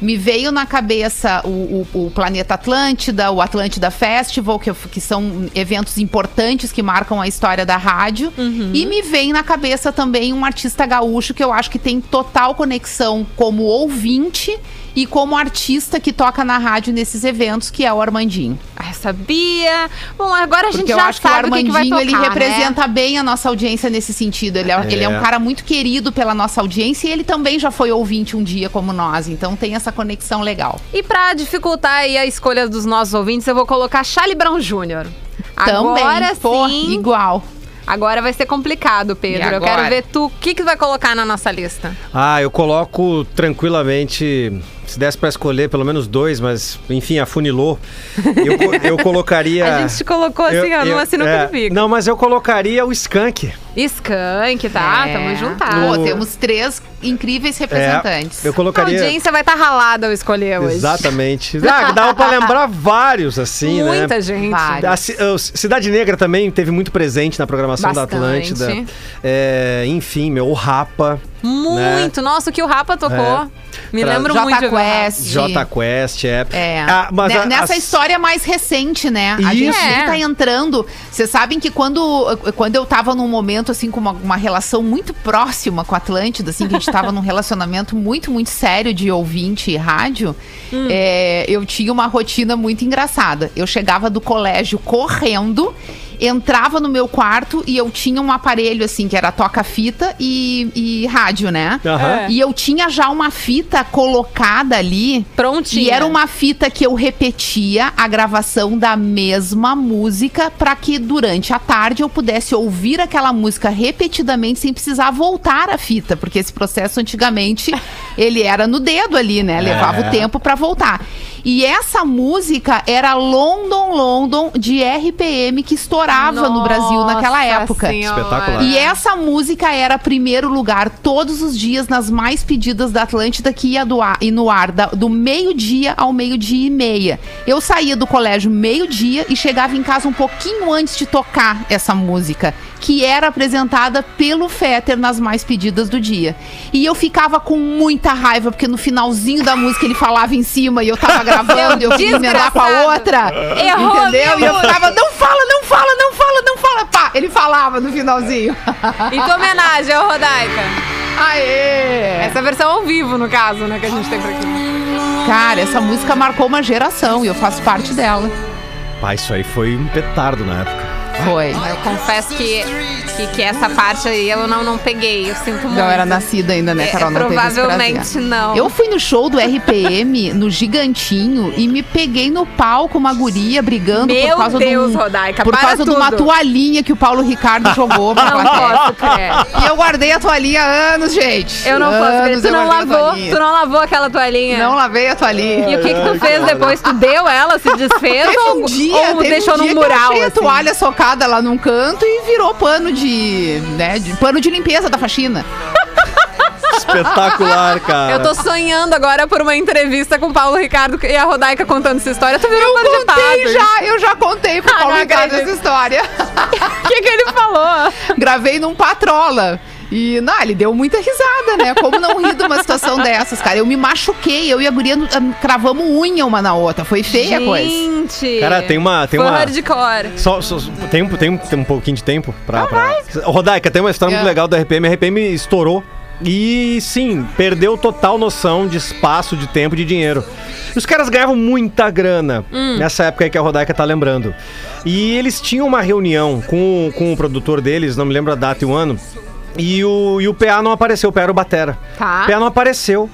Me veio na cabeça o, o- o Planeta Atlântida, o Atlântida Festival, que, que são eventos importantes que marcam a história da rádio. Uhum. E me vem na cabeça também um artista gaúcho que eu acho que tem total conexão como ouvinte e como artista que toca na rádio nesses eventos, que é o Armandinho. Ah, sabia. Bom, agora a gente Porque eu já acho que o sabe o que, Armandinho, tocar, ele né? representa bem a nossa audiência nesse sentido. Ele é, ele é um cara muito querido pela nossa audiência e ele também já foi ouvinte um dia como nós. Então tem essa conexão legal. E pra dificultar aí a escolha dos nossos ouvintes, eu vou colocar Charlie Brown Jr. Também, Agora pô, sim, igual. Agora vai ser complicado, Pedro. Eu quero ver tu, o que que vai colocar na nossa lista? Ah, eu coloco tranquilamente. Se desse pra escolher pelo menos dois, mas enfim, afunilou. Eu, eu (laughs) colocaria. A gente te colocou assim, eu- ó, numa eu- sinuca é, bico. Não, mas eu colocaria o Skank. Skank, tá? É. Tamo Pô, juntados. temos três incríveis É, representantes. eu A colocaria. audiência vai estar ralada ao escolher hoje. Exatamente. Ah, dava pra lembrar vários, assim, né? Muita gente. A uh, Cidade Negra também teve muito presente na programação da Bastante. Atlântida. É, enfim, meu, o Rapa, Muito. Nossa, o que o Rapa tocou. Me Pra- lembro Jota muito de. Quest. J Quest, é. É. Ah, mas a- Nessa as- história mais recente, né? A gente Isso. sempre É. tá entrando. Vocês sabem que quando, quando eu tava num momento, assim, com uma, uma relação muito próxima com a Atlântida, assim, que a gente tava num relacionamento muito, muito sério de ouvinte e rádio, Hum. é, eu tinha uma rotina muito engraçada. Eu chegava do colégio correndo. Entrava no meu quarto e eu tinha um aparelho, assim, que era toca-fita e, e rádio, né? É. E eu tinha já uma fita colocada ali Prontinha. e era uma fita que eu repetia a gravação da mesma música para que durante a tarde eu pudesse ouvir aquela música repetidamente sem precisar voltar a fita, porque esse processo antigamente (laughs) ele era no dedo ali, né? Levava É. o tempo para voltar. E essa música era London London de RPM que estourava no Brasil naquela Nossa época. Senhora. Espetacular. E essa música era primeiro lugar todos os dias nas mais pedidas da Atlântida que ia do ar, e no ar da- do meio-dia ao meio-dia e meia. Eu saía do colégio meio-dia e chegava em casa um pouquinho antes de tocar essa música, que era apresentada pelo Fetter nas mais pedidas do dia. E eu ficava com muita raiva, porque no finalzinho da música ele falava em cima e eu tava (laughs) gravando e eu queria emendar com a outra. Errou, entendeu? E eu ficava, não fala, não fala, não fala, não fala. Pá, ele falava no finalzinho. (laughs) Em tua homenagem ao Rodaica. Aê! Essa versão ao vivo, no caso, né, que a gente tem por aqui. Cara, essa música marcou uma geração e eu faço parte dela. Pá, isso aí foi um petardo na época. Foi. Eu confesso que, que, que essa parte aí eu não, não peguei, eu sinto muito. Não era nascida ainda, né, É, Carol? Não teve esse provavelmente não. Eu fui no show do RPM, no Gigantinho, e me peguei no palco uma guria brigando Meu por causa Deus, de um, Rodaica, por causa de uma toalhinha que o Paulo Ricardo jogou pra Não posso crer. E eu guardei a toalhinha há anos, gente. Eu não posso crer. Anos Tu não a lavou, tu não lavou aquela toalhinha. Não lavei a toalhinha. E o que que tu fez depois? Tu deu ela, se desfez Teve ou, um dia, ou deixou um num mural? Eu achei a assim? toalha socada lá num canto e virou pano de, né, de pano de limpeza da faxina. Espetacular, (laughs) cara. Eu tô sonhando agora por uma entrevista com o Paulo Ricardo e a Rodaica contando essa história. Tu virou Eu contei já, eu já contei pro Ah, Paulo Ricardo acredito. essa história. (laughs) O que, que ele falou? Gravei num patrola. E, não, ele deu muita risada, né? Como não rir de uma situação dessas, cara? Eu me machuquei, eu e a guria ah, cravamos unha uma na outra. Foi feia a coisa. Gente. Cara, tem uma- tem Foi uma- hardcore. Só, só- tem, um- tem, tem um pouquinho de tempo pra. pra... Rodaica, tem uma história muito É. legal da RPM. A RPM estourou e, sim, perdeu total noção de espaço, de tempo, de dinheiro. E os caras ganhavam muita grana nessa época aí que a Rodaica tá lembrando. E eles tinham uma reunião com, com o produtor deles, não me lembro a data e o ano. E o, e o PA não apareceu, o PA era o Batera. Tá. O PA não apareceu.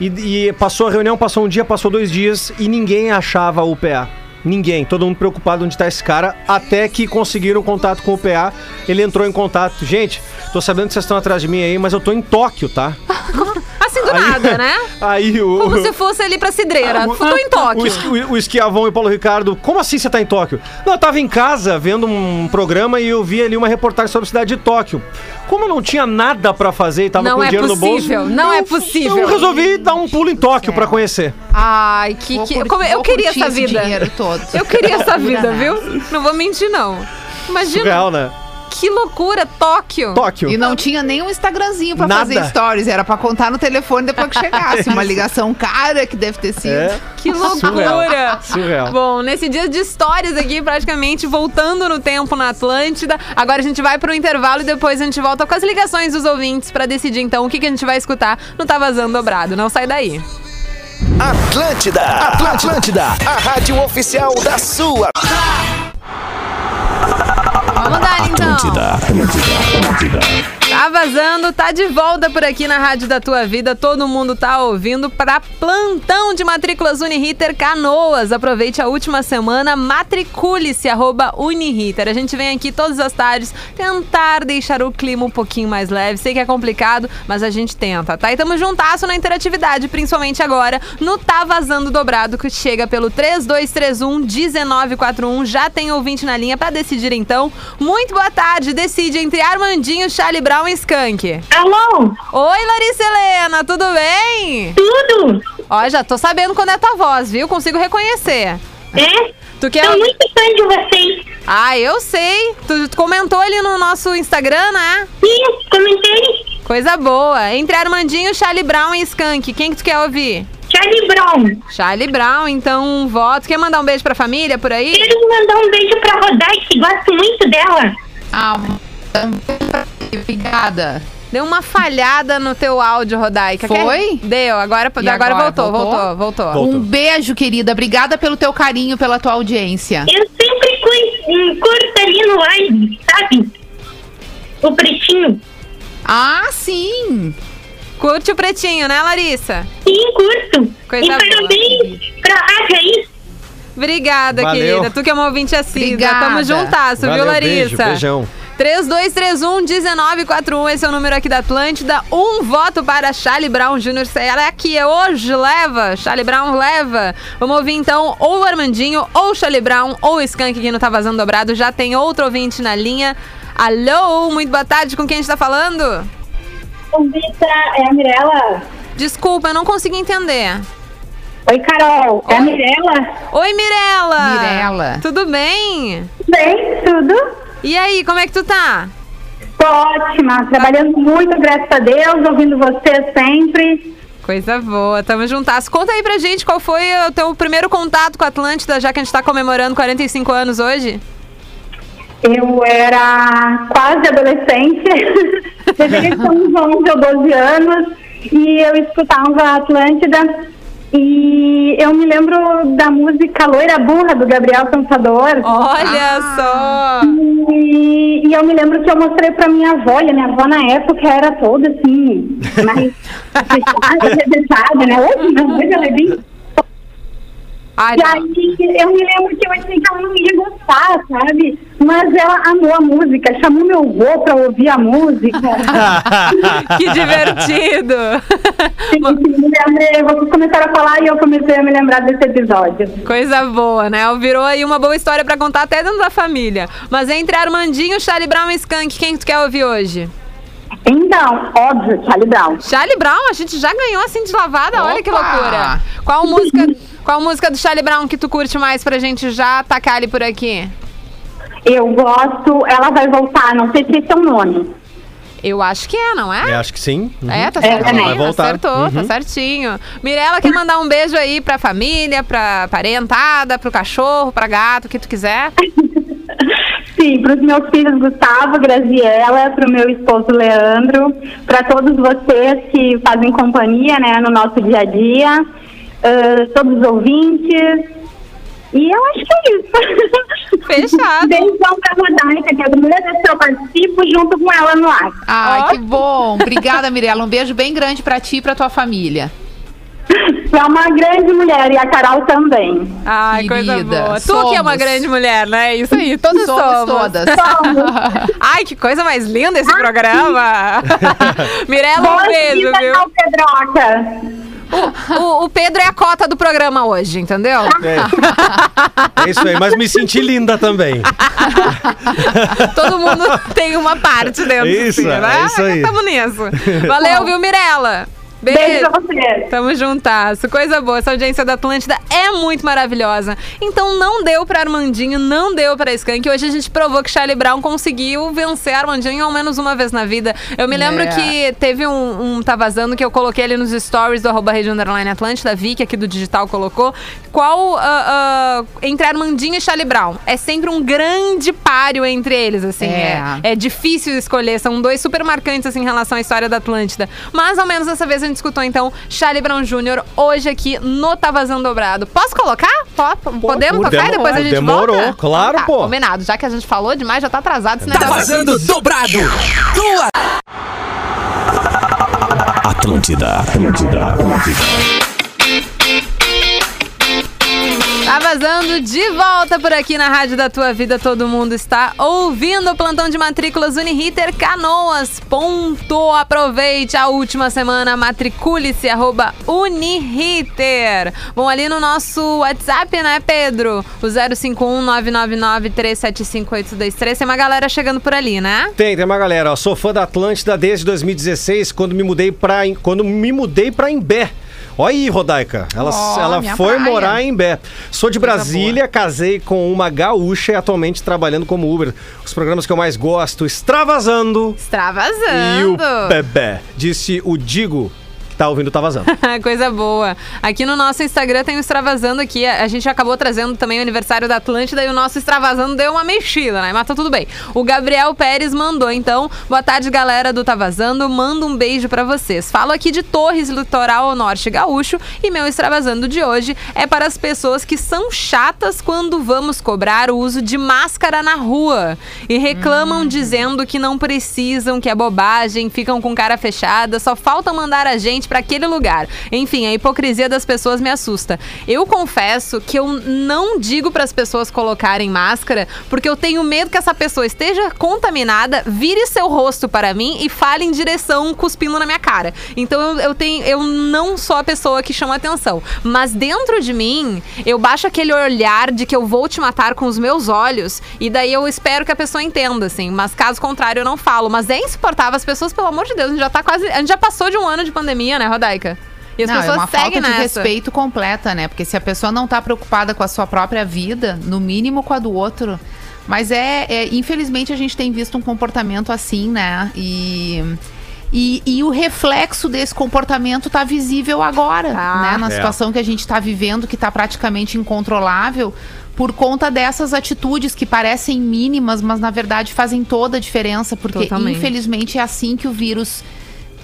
E, e passou a reunião, passou um dia, passou dois dias e ninguém achava o PA. Ninguém, todo mundo preocupado onde tá esse cara, até que conseguiram contato com o PA. Ele entrou em contato. Gente, tô sabendo que vocês estão atrás de mim aí, mas eu tô em Tóquio, tá? (laughs) Do nada, né? (laughs) Aí o. Como se fosse ali pra Cidreira. o- Tô em Tóquio. O, esqui- o, o Esquiavão e o Paulo Ricardo, como assim você tá em Tóquio? Não, eu tava em casa vendo um programa e eu vi ali uma reportagem sobre a cidade de Tóquio. Como eu não tinha nada pra fazer e tava Não com é dinheiro possível, no bolso. não eu- é possível. Eu resolvi dar um pulo em Tóquio pra conhecer. Ai, que. Que como- eu queria essa vida. dinheiro todo. Eu queria essa (laughs) vida, viu? Não vou mentir, não. Imagina. Surreal, né? Que loucura, Tóquio. Tóquio. E não tinha nem um Instagramzinho pra Nada. fazer stories, era pra contar no telefone depois que chegasse. Uma (laughs) ligação cara que deve ter sido. É. Que loucura! Surreal. Surreal. Bom, nesse dia de histórias aqui, praticamente voltando no tempo na Atlântida. Agora a gente vai pro intervalo e depois a gente volta com as ligações dos ouvintes pra decidir então o que, que a gente vai escutar no Tá Vazando Dobrado. Não sai daí. Atlântida, Atlântida, a rádio oficial da sua. Vamos dar então. Tá vazando, tá de volta por aqui na Rádio da Tua Vida. Todo mundo tá ouvindo para plantão de matrículas Uniriter Canoas. Aproveite a última semana, matricule-se, Uniriter. A gente vem aqui todas as tardes tentar deixar o clima um pouquinho mais leve. Sei que é complicado, mas a gente tenta, tá? E tamo juntasso na interatividade, principalmente agora no Tá Vazando Dobrado, que chega pelo 3231-1941. Já tem ouvinte na linha para decidir então. Muito boa tarde, decide entre Armandinho, Charlie Brown Skank. Alô? Oi, Larissa Helena, tudo bem? Tudo? Ó, já tô sabendo quando é tua voz, viu? Consigo reconhecer. É? Tu quer. Tô muito fã de vocês. Ah, eu sei. Tu, tu comentou ali no nosso Instagram, né? Sim, comentei. Coisa boa. Entre Armandinho, Charlie Brown e Skank, quem que tu quer ouvir? Charlie Brown. Charlie Brown, então um voto. Quer mandar um beijo pra família por aí? Quero mandar um beijo pra Rodai, que gosto muito dela. Ah, obrigada. Deu uma falhada no teu áudio, Rodaica. Quer- Foi? Deu, agora, agora, agora? voltou, Voltou? voltou, voltou, Voltou. Um beijo, querida. Obrigada pelo teu carinho, pela tua audiência. Eu sempre cu- curto ali no live, sabe? O pretinho. Ah, sim. Curte o pretinho, né, Larissa? Sim, curto. Coisa e parabéns pra rádio aí. Obrigada, Valeu. querida. Tu que é uma ouvinte assídua. Obrigada. Tamo juntasso, viu, Larissa? beijo, beijão. 3231-1941, esse é o número aqui da Atlântida. Um voto para Charlie Brown Jr. Se ela é aqui, é hoje, leva. Charlie Brown leva. Vamos ouvir então ou o Armandinho, ou o Charlie Brown, ou o Skank que não tá vazando dobrado. Já tem outro ouvinte na linha. Alô, muito boa tarde, com quem a gente tá falando? Convita é a Mirella. Desculpa, eu não consegui entender. Oi, Carol. É a Mirella? Oi, Mirella! Mirella. Tudo bem? Bem, tudo? E aí, como é que tu tá? Tô ótima. Trabalhando muito, graças a Deus. Ouvindo você sempre. Coisa boa, tamo juntas. Conta aí pra gente qual foi o teu primeiro contato com a Atlântida, já que a gente tá comemorando 45 anos hoje. Eu era quase adolescente, (laughs) deveria ter uns 11 ou 12 anos, e eu escutava a Atlântida. E eu me lembro da música Loira Burra, do Gabriel Pensador. Olha só! E, e eu me lembro que eu mostrei pra minha avó, e a minha avó na época era toda assim, (laughs) mais fechada, né? Hoje não, hoje ela é bem Ai, e aí eu me lembro que eu achei que ela não ia gostar, sabe? Mas ela amou a música, chamou meu avô pra ouvir a música. (laughs) que divertido! Sim, sim, me lembrei, vocês começaram a falar e eu comecei a me lembrar desse episódio. Coisa boa, né? Virou aí uma boa história pra contar até dentro da família. Mas entre Armandinho, Charlie Brown e Skank, quem tu quer ouvir hoje? Então, óbvio, Charlie Brown. Charlie Brown, a gente já ganhou assim de lavada, olha que Opa! loucura. Qual música, qual música do Charlie Brown que tu curte mais pra gente já tacar ele por aqui? Eu gosto, ela vai voltar, não sei se esse é o nome. Eu acho que é, não é? Eu acho que sim. Uhum. É, tá certinho, vai voltar. acertou, tá certinho. Mirella quer mandar um beijo aí pra família, pra parentada, pro cachorro, pra gato, o que tu quiser. (laughs) Sim, para os meus filhos Gustavo, Graziela, para o meu esposo Leandro, para todos vocês que fazem companhia né, no nosso dia a dia, ah, todos os ouvintes. E eu acho que é isso. (laughs) Fechado. Beijão pra Rodaica, que é a primeira vez que eu participo junto com ela no ar. Ai, Ó. que bom. Obrigada, Mirella. Um beijo bem grande pra ti e pra tua família. (laughs) É uma grande mulher e a Carol também. Ai, coisa Querida, boa. Tu que é uma somos. grande mulher, né? Isso aí, todos somos. Somos todas. (laughs) Ai, que coisa mais linda esse programa. Mirella, um beijo, viu? Pedroca. O, o Pedro é a cota do programa hoje, entendeu? É. É isso aí, mas me senti linda também. (laughs) Todo mundo tem uma parte dentro Isso, assim, né? é isso aí. Tamo nisso. Valeu, viu, Mirella? Beijo pra você. Tamo juntasso. Coisa boa. Essa audiência da Atlântida é muito maravilhosa. Então não deu pra Armandinho, não deu pra Skank. Hoje a gente provou que Charlie Brown conseguiu vencer Armandinho ao menos uma vez na vida. Eu me lembro É. que teve um, um Tá Vazando que eu coloquei ali nos stories do arroba Rede Underline Atlântida, vi que aqui do Digital colocou. Qual, ah, ah, entre Armandinho e Charlie Brown? É sempre um grande páreo entre eles, assim. É. É, é difícil escolher, são dois super marcantes assim, em relação à história da Atlântida. Mas ao menos dessa vez a gente escutou então Charlie Brown Jr. hoje aqui no Tá Vazando Dobrado. Posso colocar? Po- Podemos tocar e depois a gente Demorou, volta? claro, Então tá, pô. Combinado, já que a gente falou demais, já tá atrasado Tá negócio. vazando dobrado. Tua. Atlântida, Atlântida, Atlântida. Vazando de volta por aqui na Rádio da Tua Vida. Todo mundo está ouvindo o plantão de matrículas Uniriter Canoas. Ponto. Aproveite a última semana. Matricule-se, arroba Uniriter. Bom, ali no nosso WhatsApp, né, Pedro? O 051 999 375 Tem uma galera chegando por ali, né? Tem, tem uma galera. Sou fã da Atlântida desde 2016, quando me mudei pra, quando me mudei pra Imbé. Olha aí, Rodaica. Ela, Ó, ela foi praia. morar em Imbé. Sou de Brasília, casei com uma gaúcha e atualmente trabalhando como Uber. Os programas que eu mais gosto, Extravasando e o Extravasando. Bebé. Disse o Digo, tá ouvindo Tá Vazando. (laughs) Coisa boa. Aqui no nosso Instagram tem o Extravasando aqui. A gente acabou trazendo também o aniversário da Atlântida e o nosso Extravasando deu uma mexida, né? Mas tá tudo bem. O Gabriel Pérez mandou, então. Boa tarde, galera do Tá Vazando. Manda um beijo pra vocês. Falo aqui de Torres, litoral norte gaúcho. E meu Extravasando de hoje é para as pessoas que são chatas quando vamos cobrar o uso de máscara na rua. E reclamam dizendo que não precisam, que é bobagem, ficam com cara fechada, só falta mandar a gente pra aquele lugar. Enfim, a hipocrisia das pessoas me assusta. Eu confesso que eu não digo para as pessoas colocarem máscara porque eu tenho medo que essa pessoa esteja contaminada, vire seu rosto para mim e fale em direção cuspindo na minha cara. Então eu, eu tenho eu não sou a pessoa que chama atenção, mas dentro de mim, eu baixo aquele olhar de que eu vou te matar com os meus olhos e daí eu espero que a pessoa entenda assim, mas caso contrário eu não falo, mas é insuportável as pessoas, pelo amor de Deus, a gente já tá quase, a gente já passou de um ano de pandemia, né, Rodaica? E as não, é pessoas uma seguem falta de nessa. respeito completa, né? Porque se a pessoa não tá preocupada com a sua própria vida, no mínimo com a do outro. Mas é, é- infelizmente a gente tem visto um comportamento assim, né? E, e, e o reflexo desse comportamento tá visível agora, Tá. né? Na É. situação que a gente tá vivendo, que tá praticamente incontrolável. Por conta dessas atitudes que parecem mínimas, mas na verdade fazem toda a diferença, porque Totalmente. infelizmente é assim que o vírus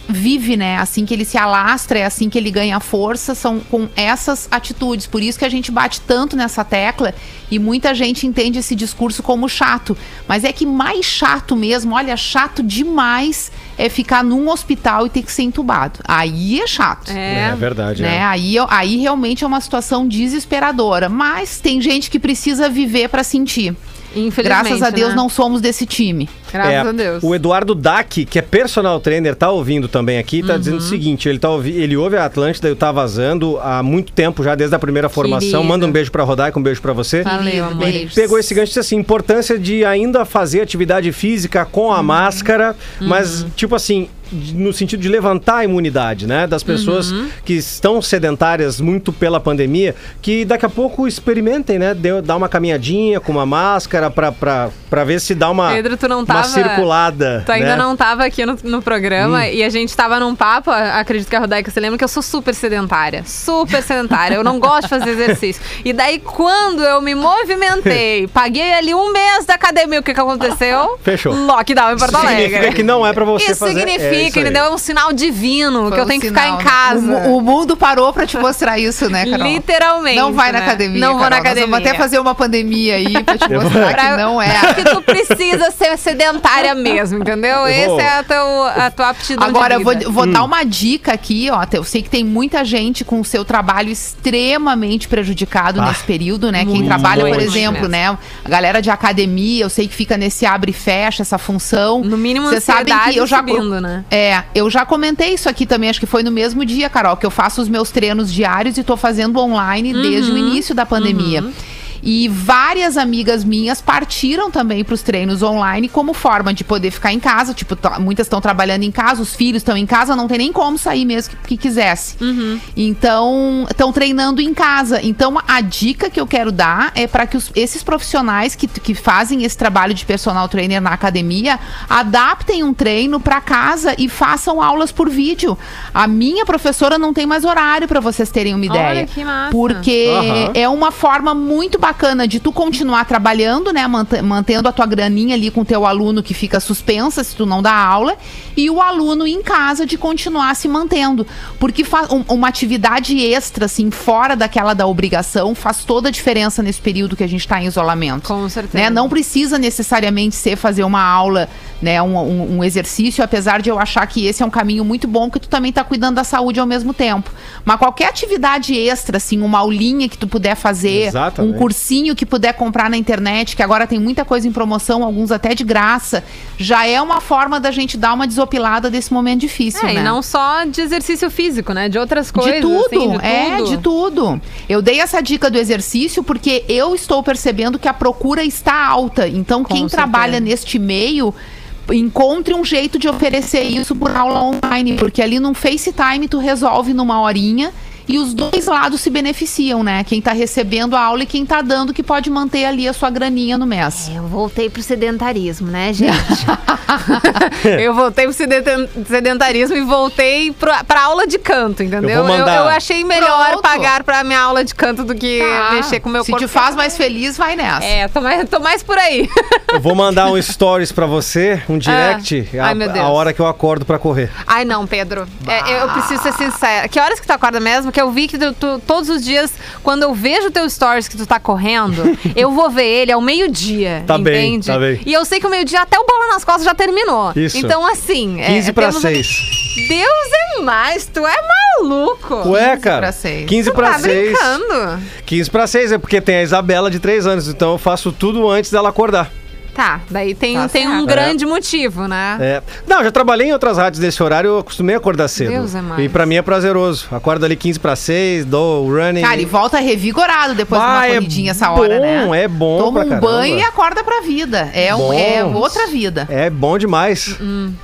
vive, né? Assim que ele se alastra, é assim que ele ganha força, são com essas atitudes. Por isso que a gente bate tanto nessa tecla e muita gente entende esse discurso como chato. Mas é que mais chato mesmo, olha, chato demais é ficar num hospital e ter que ser entubado. Aí é chato. É. verdade. Né? é. Aí, aí realmente é uma situação desesperadora. Mas tem gente que precisa viver para sentir. Infelizmente, Graças a Deus né? não somos desse time. Graças É, a Deus. O Eduardo Dac, que é personal trainer, tá ouvindo também aqui, tá dizendo o Uhum. seguinte: ele, tá ouvi, ele ouve a Atlântida e tá vazando há muito tempo já, desde a primeira formação. Querido. Manda um beijo pra Rodaica, um beijo pra você. Valeu, amor. Pegou esse gancho e disse assim: importância de ainda fazer atividade física com Uhum. a máscara, mas tipo assim. No sentido de levantar a imunidade, né? Das pessoas Uhum. que estão sedentárias muito pela pandemia, que daqui a pouco experimentem, né? Dê, dar uma caminhadinha com uma máscara pra ver se dá uma, Pedro, tu não uma tava- circulada. Tu ainda né? Hum. não tava aqui no, no programa e a gente tava num papo, acredito que a Rodaica se lembra que eu sou super sedentária. Super sedentária. Eu não gosto de fazer exercício. E daí, quando eu me movimentei, (laughs) paguei ali um mês da academia, o que que aconteceu? Fechou. Lockdown em Porto Alegre. Significa que não é pra você Isso fazer. significa, é aí. entendeu? É um sinal divino que Foi eu um tenho que sinal, ficar em né? casa. O, o mundo parou pra te mostrar isso, né, Carol? Literalmente. Não vai na né? academia. Não vou na Carol. Nós academia. Vamos até fazer uma pandemia aí pra te (laughs) mostrar Pra- que não é. Que tu precisa ser sedentária mesmo, entendeu? (laughs) Essa é a, teu, a tua aptidão Agora, eu vou, vou dar uma dica aqui, ó. Eu sei que tem muita gente com o seu trabalho extremamente prejudicado Ah, nesse período, né? Quem trabalha, por exemplo, mesmo. né? A galera de academia, eu sei que fica nesse abre e fecha, essa função. No mínimo, Vocês sabem ansiedade que eu já subindo, né? É, eu já comentei isso aqui também, acho que foi no mesmo dia, Carol, que eu faço os meus treinos diários e tô fazendo online desde Uhum. o início da pandemia. E várias amigas minhas partiram também para os treinos online como forma de poder ficar em casa. Tipo, tá- muitas estão trabalhando em casa, os filhos estão em casa, não tem nem como sair mesmo que, que quisesse. Então, estão treinando em casa. Então, a dica que eu quero dar é para que os- esses profissionais que, que fazem esse trabalho de personal trainer na academia adaptem um treino para casa e façam aulas por vídeo. A minha professora não tem mais horário para vocês terem uma Olha ideia. que massa. Porque Aham. é uma forma muito bacana de tu continuar trabalhando, né? mant- Mantendo a tua graninha ali com o teu aluno que fica suspensa se tu não dá aula. E o aluno em casa de continuar se mantendo. Porque um- uma atividade extra, assim, fora daquela da obrigação, faz toda a diferença nesse período que a gente está em isolamento. Com certeza. Né? Não precisa necessariamente ser fazer uma aula, né? Um, um- um exercício, apesar de eu achar que esse é um caminho muito bom, que tu também tá cuidando da saúde ao mesmo tempo. Mas qualquer atividade extra, assim, uma aulinha que tu puder fazer, Exatamente. um cursinho que puder comprar na internet, que agora tem muita coisa em promoção, alguns até de graça, já é uma forma da gente dar uma desopilada desse momento difícil, É, né? e não só de exercício físico, né? De outras coisas. De tudo, assim, de é, tudo. de tudo. Eu dei essa dica do exercício porque eu estou percebendo que a procura está alta. Então, Com quem certeza. trabalha neste meio, encontre um jeito de oferecer isso por aula online, porque ali no FaceTime tu resolve numa horinha. E os dois lados se beneficiam, né? Quem tá recebendo a aula e quem tá dando, que pode manter ali a sua graninha no mês. Eu voltei pro sedentarismo, né, gente? (laughs) eu voltei pro sedentarismo e voltei pro, pra aula de canto, entendeu? Eu mandar- eu achei melhor Pronto. pagar pra minha aula de canto do que Tá. mexer com o meu Se corpo. te faz mais feliz, vai nessa. É, tô mais, tô mais por aí. (laughs) Eu vou mandar um stories pra você, um direct, Ah. Ai, a, meu Deus. a hora que eu acordo pra correr. Ai, não, Pedro. É, eu- eu preciso ser sincera. Que horas que tu acorda mesmo? Que eu vi que tu, tu- todos os dias, quando eu vejo teu stories que tu tá correndo, (laughs) eu vou ver ele ao meio-dia. Tá bem, entende? tá bem. E eu sei que o meio-dia até o bola nas costas já terminou. Isso. Então, assim. é, 15 pra temos- 6. Deus é mais, tu é maluco. Ué, cara. pra seis. 15 tu pra tá 6. brincando. 15 pra 6 é porque tem a Isabela de 3 anos, então eu faço tudo antes dela acordar. Tá, daí tem, Tá tem um grande motivo, né? É. Não, já trabalhei em outras rádios desse horário, eu acostumei a acordar cedo. Deus é mais. E pra mim é prazeroso. Acordo ali 15 pra 6, dou o running. Cara, e volta revigorado depois de Ah, uma é corridinha essa hora, bom, né? é bom Toma pra um caramba. banho e acorda pra vida. É, um, Bom. é outra vida. É bom demais. Hum,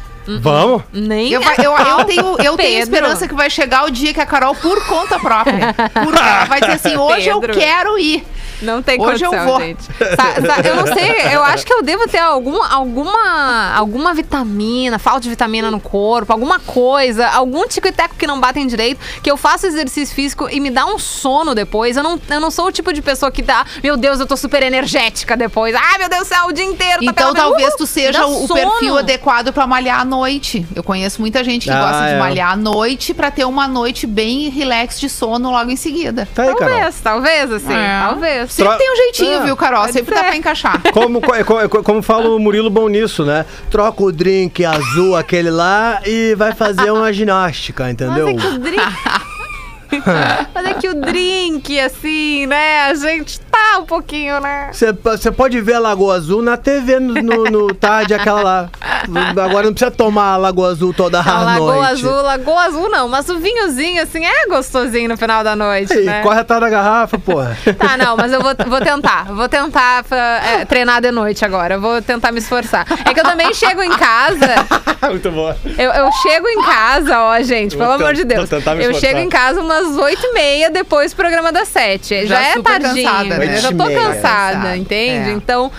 Vamos? Nem Eu, vai- eu, eu tenho, (laughs) eu tenho esperança que vai chegar o dia que a Carol, por conta própria, (laughs) por, ela vai dizer assim: hoje eu Pedro. quero ir. Não tem Hoje eu condição, vou. gente. Sa- sa- eu não sei, eu acho que eu devo ter algum, alguma, alguma vitamina, falta de vitamina no corpo, alguma coisa, algum tico e teco que não batem direito, que eu faço exercício físico e me dá um sono depois. Eu não, eu não sou o tipo de pessoa que tá, meu Deus, eu tô super energética depois. Ai, meu Deus do céu, o dia inteiro. tá Então pela- talvez tu seja dá o, perfil adequado pra malhar à noite. Eu conheço muita gente que Ah, gosta de é. malhar à noite pra ter uma noite bem relax de sono logo em seguida. Tá aí, Carol. Talvez, talvez, assim, É. talvez. Sempre Tro- tem um jeitinho, É, viu, Carol? pode Sempre dá pra encaixar. (laughs) Como, co- co- co- como fala o Murilo Bom nisso, né? Troca o drink azul, aquele lá, e vai fazer uma ginástica, entendeu? É que o drink. (laughs) (laughs) Mas é que o drink, assim, né? A gente tá um pouquinho, né? Você pode ver a Lagoa Azul na TV no, no, no tarde, aquela lá. Agora não precisa tomar a Lagoa Azul toda A a Lagoa noite. Azul, Lagoa Azul não, mas o vinhozinho, assim, é gostosinho no final da noite, Ei, né? Corre atrás da garrafa, porra. (laughs) Tá, não, mas eu vou, vou tentar. Vou tentar é, treinar de noite agora. Vou tentar me esforçar. É que eu também chego em casa. (laughs) Muito bom. Eu, eu chego em casa, ó, gente, Vou pelo amor de Deus. vou tentar me Eu chego em casa umas oito e meia depois do programa das sete. Já, Já é tardinho. cansada, né? Eu já tô cansada, Cansada, entende? é. Então,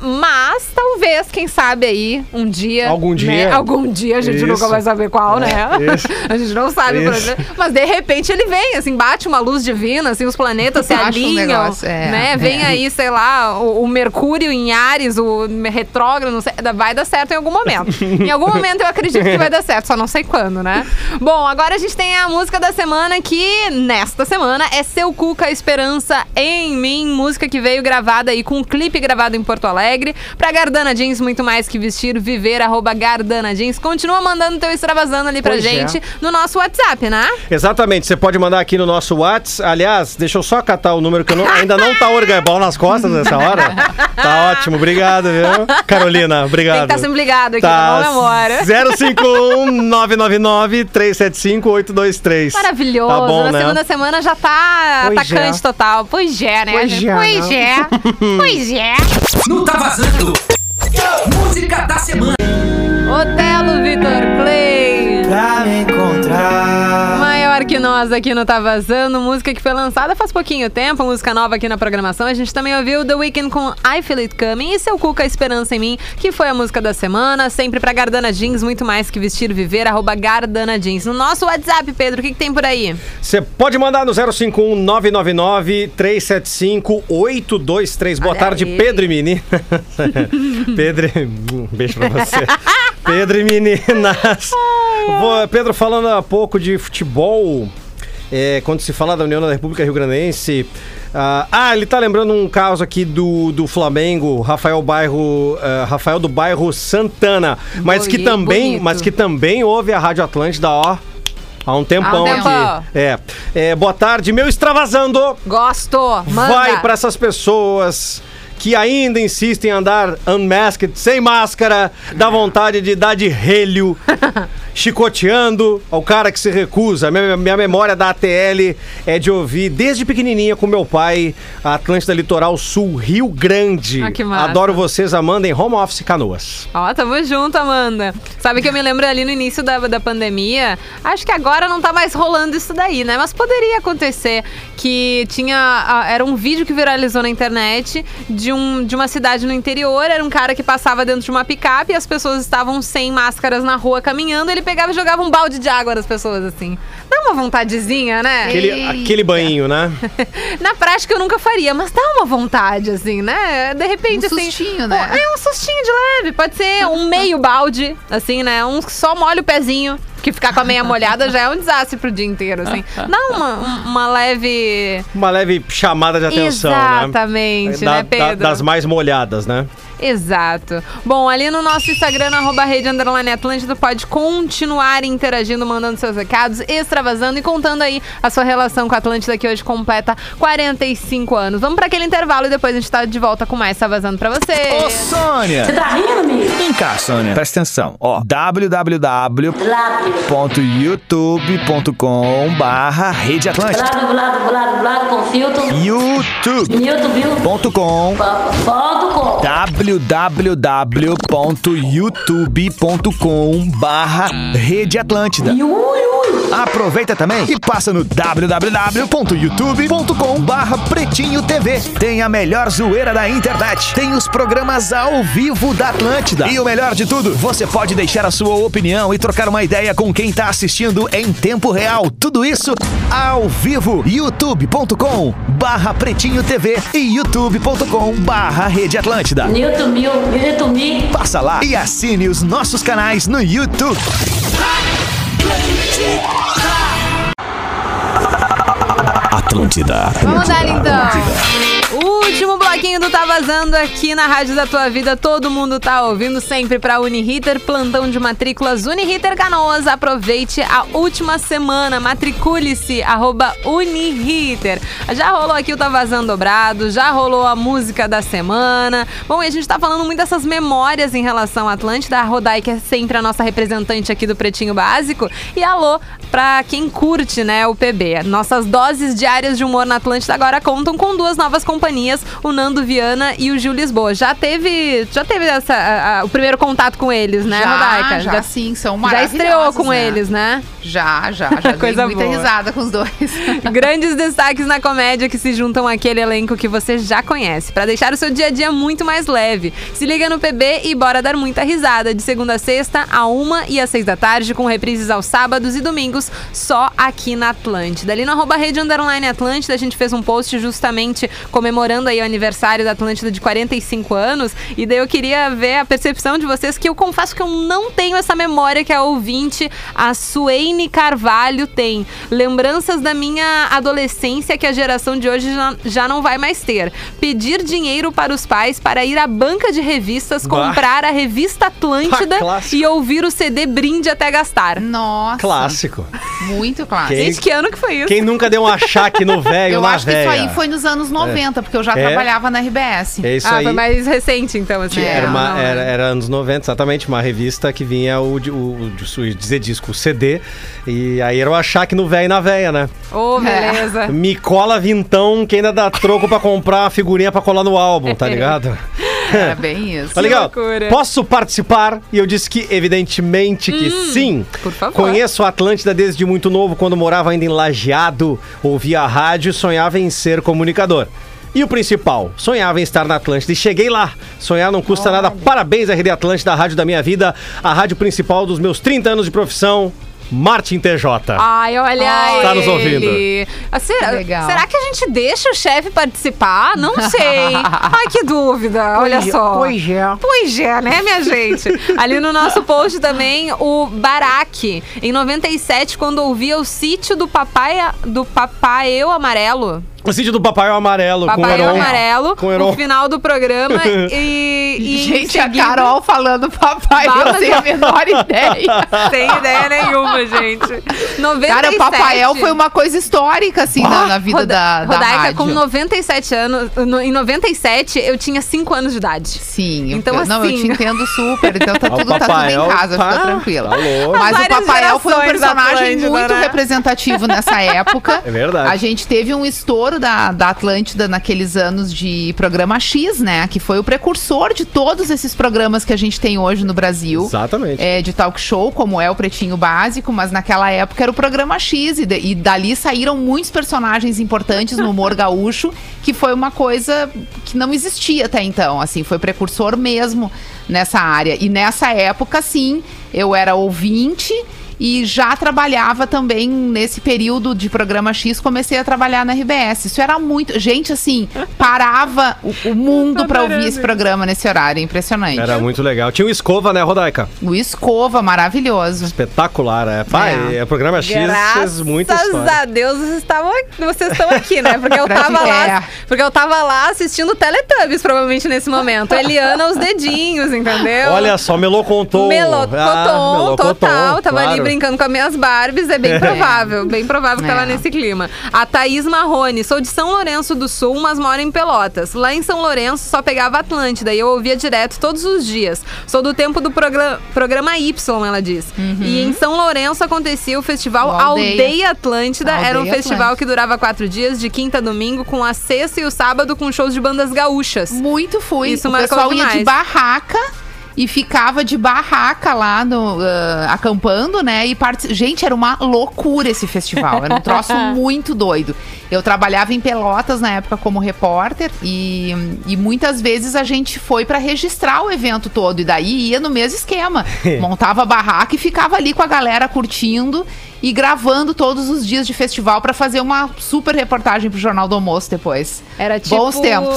mas talvez, quem sabe aí, um dia. Algum né? dia. Algum dia a gente Isso. nunca vai saber qual, né? isso. (laughs) A gente não sabe. onde- Mas de repente ele vem, assim, bate uma luz divina, assim, os planetas se um alinham. negócio, é, né? Vem é. aí, sei lá, o, o Mercúrio em Ares, o retrógrado, vai dar certo em algum momento. em algum momento eu acredito que vai dar certo, só não sei quando, né? (laughs) Bom, agora a gente tem a música da semana que, nesta semana, é Seu Cuca Esperança em Mim, música que veio gravada aí com um clipe gravado em Porto Alegre. Pra Gardana Jeans, muito mais que vestir, viver, arroba Gardana Jeans. Continua mandando teu extravasando ali pra Pois é. gente no nosso WhatsApp, né? Exatamente, você pode mandar aqui no nosso WhatsApp. Aliás, deixa eu só catar o número que eu não- ainda não tá orgabal nas costas nessa hora. Tá ótimo, obrigado, viu? Carolina, Tem obrigado. que estar sempre ligado aqui, Tá, não memória. 051 999 375 823. Maravilhoso. Tá bom, Na né? segunda semana já tá Pois atacante é. total. Pois é, né? Pois gente? é, Pois é. (laughs) pois é. Não tá vazando. Música da semana. Otelo Vitor Clay. Pra me nós. aqui no Tá Vazando, música que foi lançada faz pouquinho tempo, música nova aqui na programação. A gente também ouviu The Weeknd com I Feel It Coming e Seu Cuca Esperança em Mim, que foi a música da semana, sempre pra Gardana Jeans, muito mais que vestir, viver, arroba Gardana Jeans. No nosso WhatsApp, Pedro, o que, que tem por aí? Você pode mandar no 051 999 375 823. Boa Olha tarde, aí. Pedro e menina. (laughs) Pedro, um beijo pra você. (laughs) Pedro e meninas. Pedro, falando há pouco de futebol, é, quando se fala da União da República Rio Grandense. ah, ah, ele tá lembrando um caso aqui do, do Flamengo, Rafael Bairro, ah, Rafael do bairro Santana, mas que também, mas que também ouve a Rádio Atlântida, ó. Há um tempão Há um aqui. É. É, Boa tarde, meu extravasando. Gosto! Manda! Vai pra essas pessoas que ainda insistem em andar unmasked, sem máscara, dá vontade de dar de relho, (laughs) chicoteando ao cara que se recusa. Minha, minha memória da ATL é de ouvir desde pequenininha com meu pai a Atlântida Litoral Sul, Rio Grande. Ah, que massa. Adoro vocês, Amanda, em Home Office Canoas. Ó, tamo junto, Amanda. Sabe que eu me lembro ali no início da, da pandemia, acho que agora não tá mais rolando isso daí, né? Mas poderia acontecer que tinha. ah, Era um vídeo que viralizou na internet de, um, de uma cidade no interior. Era um cara que passava dentro de uma picape e as pessoas estavam sem máscaras na rua caminhando. Ele pegava e jogava um balde de água nas pessoas, assim. Dá uma vontadezinha, né? Aquele, Eita. aquele banho, né? (laughs) Na prática eu nunca faria, mas dá uma vontade, assim, né? De repente, Um assim. sustinho, né? É um sustinho de leve. Pode ser um meio balde, assim, né? Um que só molha o pezinho. Que ficar com a meia molhada já é um desastre pro dia inteiro, assim. Dá uma, uma leve. Uma leve chamada de atenção, Exatamente, né? né, Da- da- Pedro? das mais molhadas, né? Exato. Bom, ali no nosso Instagram, no arroba rede underline Atlântida, pode continuar interagindo, mandando seus recados, extravasando e contando aí a sua relação com a Atlântida, que hoje completa 45 anos.Amos para aquele intervalo e depois a gente tá de volta com mais Tá Vazando pra você. Ô, Sônia! Você tá rindo, amigo? Vem cá, Sônia. Presta atenção. Ó, www.youtube.com barra Rede Atlântica. Blado, blado, blado, blado com filtro. youtube.com Newton, viu? Foto com. www.youtube.com barra Rede Atlântida. Ui. Aproveita também e passa no www.youtube.com barra Pretinho TV. Tem a melhor zoeira da internet. Tem os programas ao vivo da Atlântida. E o melhor de tudo, você pode deixar a sua opinião e trocar uma ideia com quem tá assistindo em tempo real. Tudo isso ao vivo. youtube.com barra Pretinho TV e youtube.com barra Rede Atlântida. Newton mil, Newton mil. Passa lá e assine os nossos canais no YouTube. Atlântida. Vamos dar então. Último bloquinho do Tá Vazando aqui na Rádio da Tua Vida. Todo mundo tá ouvindo sempre pra Uniriter, plantão de matrículas Uniriter Canoas. Aproveite a última semana, matricule-se, arroba Uniriter. Já rolou aqui o Tá Vazando dobrado, já rolou a música da semana. Bom, e a gente tá falando muito dessas memórias em relação à Atlântida. A Rodai, que é sempre a nossa representante aqui do Pretinho Básico. E alô pra quem curte, né, o PB. Nossas doses diárias de humor na Atlântida agora contam com duas novas companhias, o Nando Viana e o Gil Lisboa. Já teve, já teve essa, a- a- o primeiro contato com eles, né, já, Rodaica? já, sim, são já maravilhosos. estreou com né? eles, né? Já, já, já (laughs) Coisa muita risada com os dois. (laughs) Grandes destaques na comédia que se juntam àquele elenco que você já conhece, Pra deixar o seu dia a dia muito mais leve. Se liga no PB e bora dar muita risada, de segunda a sexta, a uma e às seis da tarde, com reprises aos sábados e domingos, só aqui na Atlântida. Ali no arroba rede underline Atlântida, a gente fez um post justamente comemorando aí o aniversário da Atlântida de 45 anos, e daí eu queria ver a percepção de vocês, que eu confesso que eu não tenho essa memória que a ouvinte, a Suene Carvalho, tem. Lembranças da minha adolescência que a geração de hoje já, já não vai mais ter. Pedir dinheiro para os pais para ir à banca de revistas, Bah. comprar a revista Atlântida (laughs) Bah, e ouvir o CD brinde até gastar. Nossa. Clássico. Muito clássico. Quem- Gente, que ano que foi isso? Quem nunca deu um achaque no velho Eu na acho que isso aí foi nos anos 90, porque eu já É. trabalhava na RBS. É isso ah, aí. foi mais recente, então, assim. É, Era, uma, não, era, né? era anos 90, exatamente, uma revista que vinha o, o, o, o dizer disco, o CD, e aí era o achaque no velho e na véia, né? Ô, beleza. (laughs) Me cola vintão que ainda dá troco pra comprar a figurinha pra colar no álbum, tá (laughs) ligado? Era bem isso. (laughs) Tá legal? Posso participar? E eu disse que, evidentemente, que sim. por favor. Conheço a Atlântida desde muito novo, quando morava ainda em Lajeado, ouvia a rádio e sonhava em ser comunicador. E o principal, sonhava em estar na Atlântida. E cheguei lá. Sonhar não custa nada. Parabéns, RD Atlântida, a rádio da minha vida, a rádio principal dos meus 30 anos de profissão, Martin TJ. Ai, olha aí. Tá nos ouvindo. Ah, será, Legal. será que a gente deixa o chefe participar? Não (laughs) sei. Ai, que dúvida. Olha só. Pois é. Pois é, né, minha gente? Ali no nosso post também, o Baraque, em 97, quando ouvia o sítio do papai, do papai eu amarelo. O sítio do Papai Amarelo com o Papai eu Heron. amarelo, Com o Heron. no final do programa. (laughs) E, e Gente, a seguida- Carol falando papai, Bah, eu tenho a menor ideia. (laughs) Sem ideia nenhuma, gente. 97. Cara, o Papael foi uma coisa histórica, assim, na, na vida Roda- da, da Rodaica, rádio. com 97 anos, no- em 97, eu tinha 5 anos de idade. Sim, eu- Então, não, eu assim- te entendo super. Então tá Ah, tudo, tá tudo em casa, tá- fica tranquila. tá. Mas o Papael foi um personagem muito né? representativo nessa (laughs) época. É verdade. A gente teve um estouro da, da Atlântida naqueles anos de programa X, né? Que foi o precursor de todos esses programas que a gente tem hoje no Brasil. Exatamente. É, de talk show, como é o Pretinho Básico, mas naquela época era o programa X, e, de- e dali saíram muitos personagens importantes no humor (laughs) gaúcho, que foi uma coisa que não existia até então, assim, foi precursor mesmo nessa área. E nessa época, sim, eu era ouvinte. E já trabalhava também nesse período de programa X, comecei a trabalhar na RBS. Isso era muito. Gente, assim, parava o, o mundo pra ouvir esse programa nesse horário. Impressionante. Era muito legal. Tinha o Escova, né, Rodaica? O Escova, maravilhoso. Espetacular, é. Pai, é, É. programa X, fez muita Graças história. a Deus vocês, estavam aqui- vocês estão aqui, né? Porque eu (laughs) tava lá. é. Porque eu tava lá assistindo Teletubbies, provavelmente, nesse momento. Eliana, os dedinhos, entendeu? Olha só, Meloconton. Melocoton, Ah, Melocoton, total. Tava ali claro. Brincando com as minhas Barbies. É bem provável. Bem provável que É. nesse clima. A Thaís Marrone. Sou de São Lourenço do Sul, mas moro em Pelotas. Lá em São Lourenço só pegava Atlântida e eu ouvia direto todos os dias. Sou do tempo do progra- programa Y, ela diz. E em São Lourenço acontecia o festival O Aldeia. Aldeia, Atlântida. Era um Aldeia festival Atlântida. que durava quatro dias, de quinta a domingo, com a sexta e o sábado com shows de bandas gaúchas. Muito fui. Isso o marcou pessoal ia de barraca e ficava de barraca lá no, ah, acampando, né? E partici- Gente, era uma loucura esse festival. Era um troço (laughs) muito doido. Eu trabalhava em Pelotas na época como repórter e, e muitas vezes a gente foi pra registrar o evento todo. E daí ia no mesmo esquema. (laughs) Montava a barraca e ficava ali com a galera curtindo e gravando todos os dias de festival pra fazer uma super reportagem pro Jornal do Almoço depois. Era tipo. Bons tempos.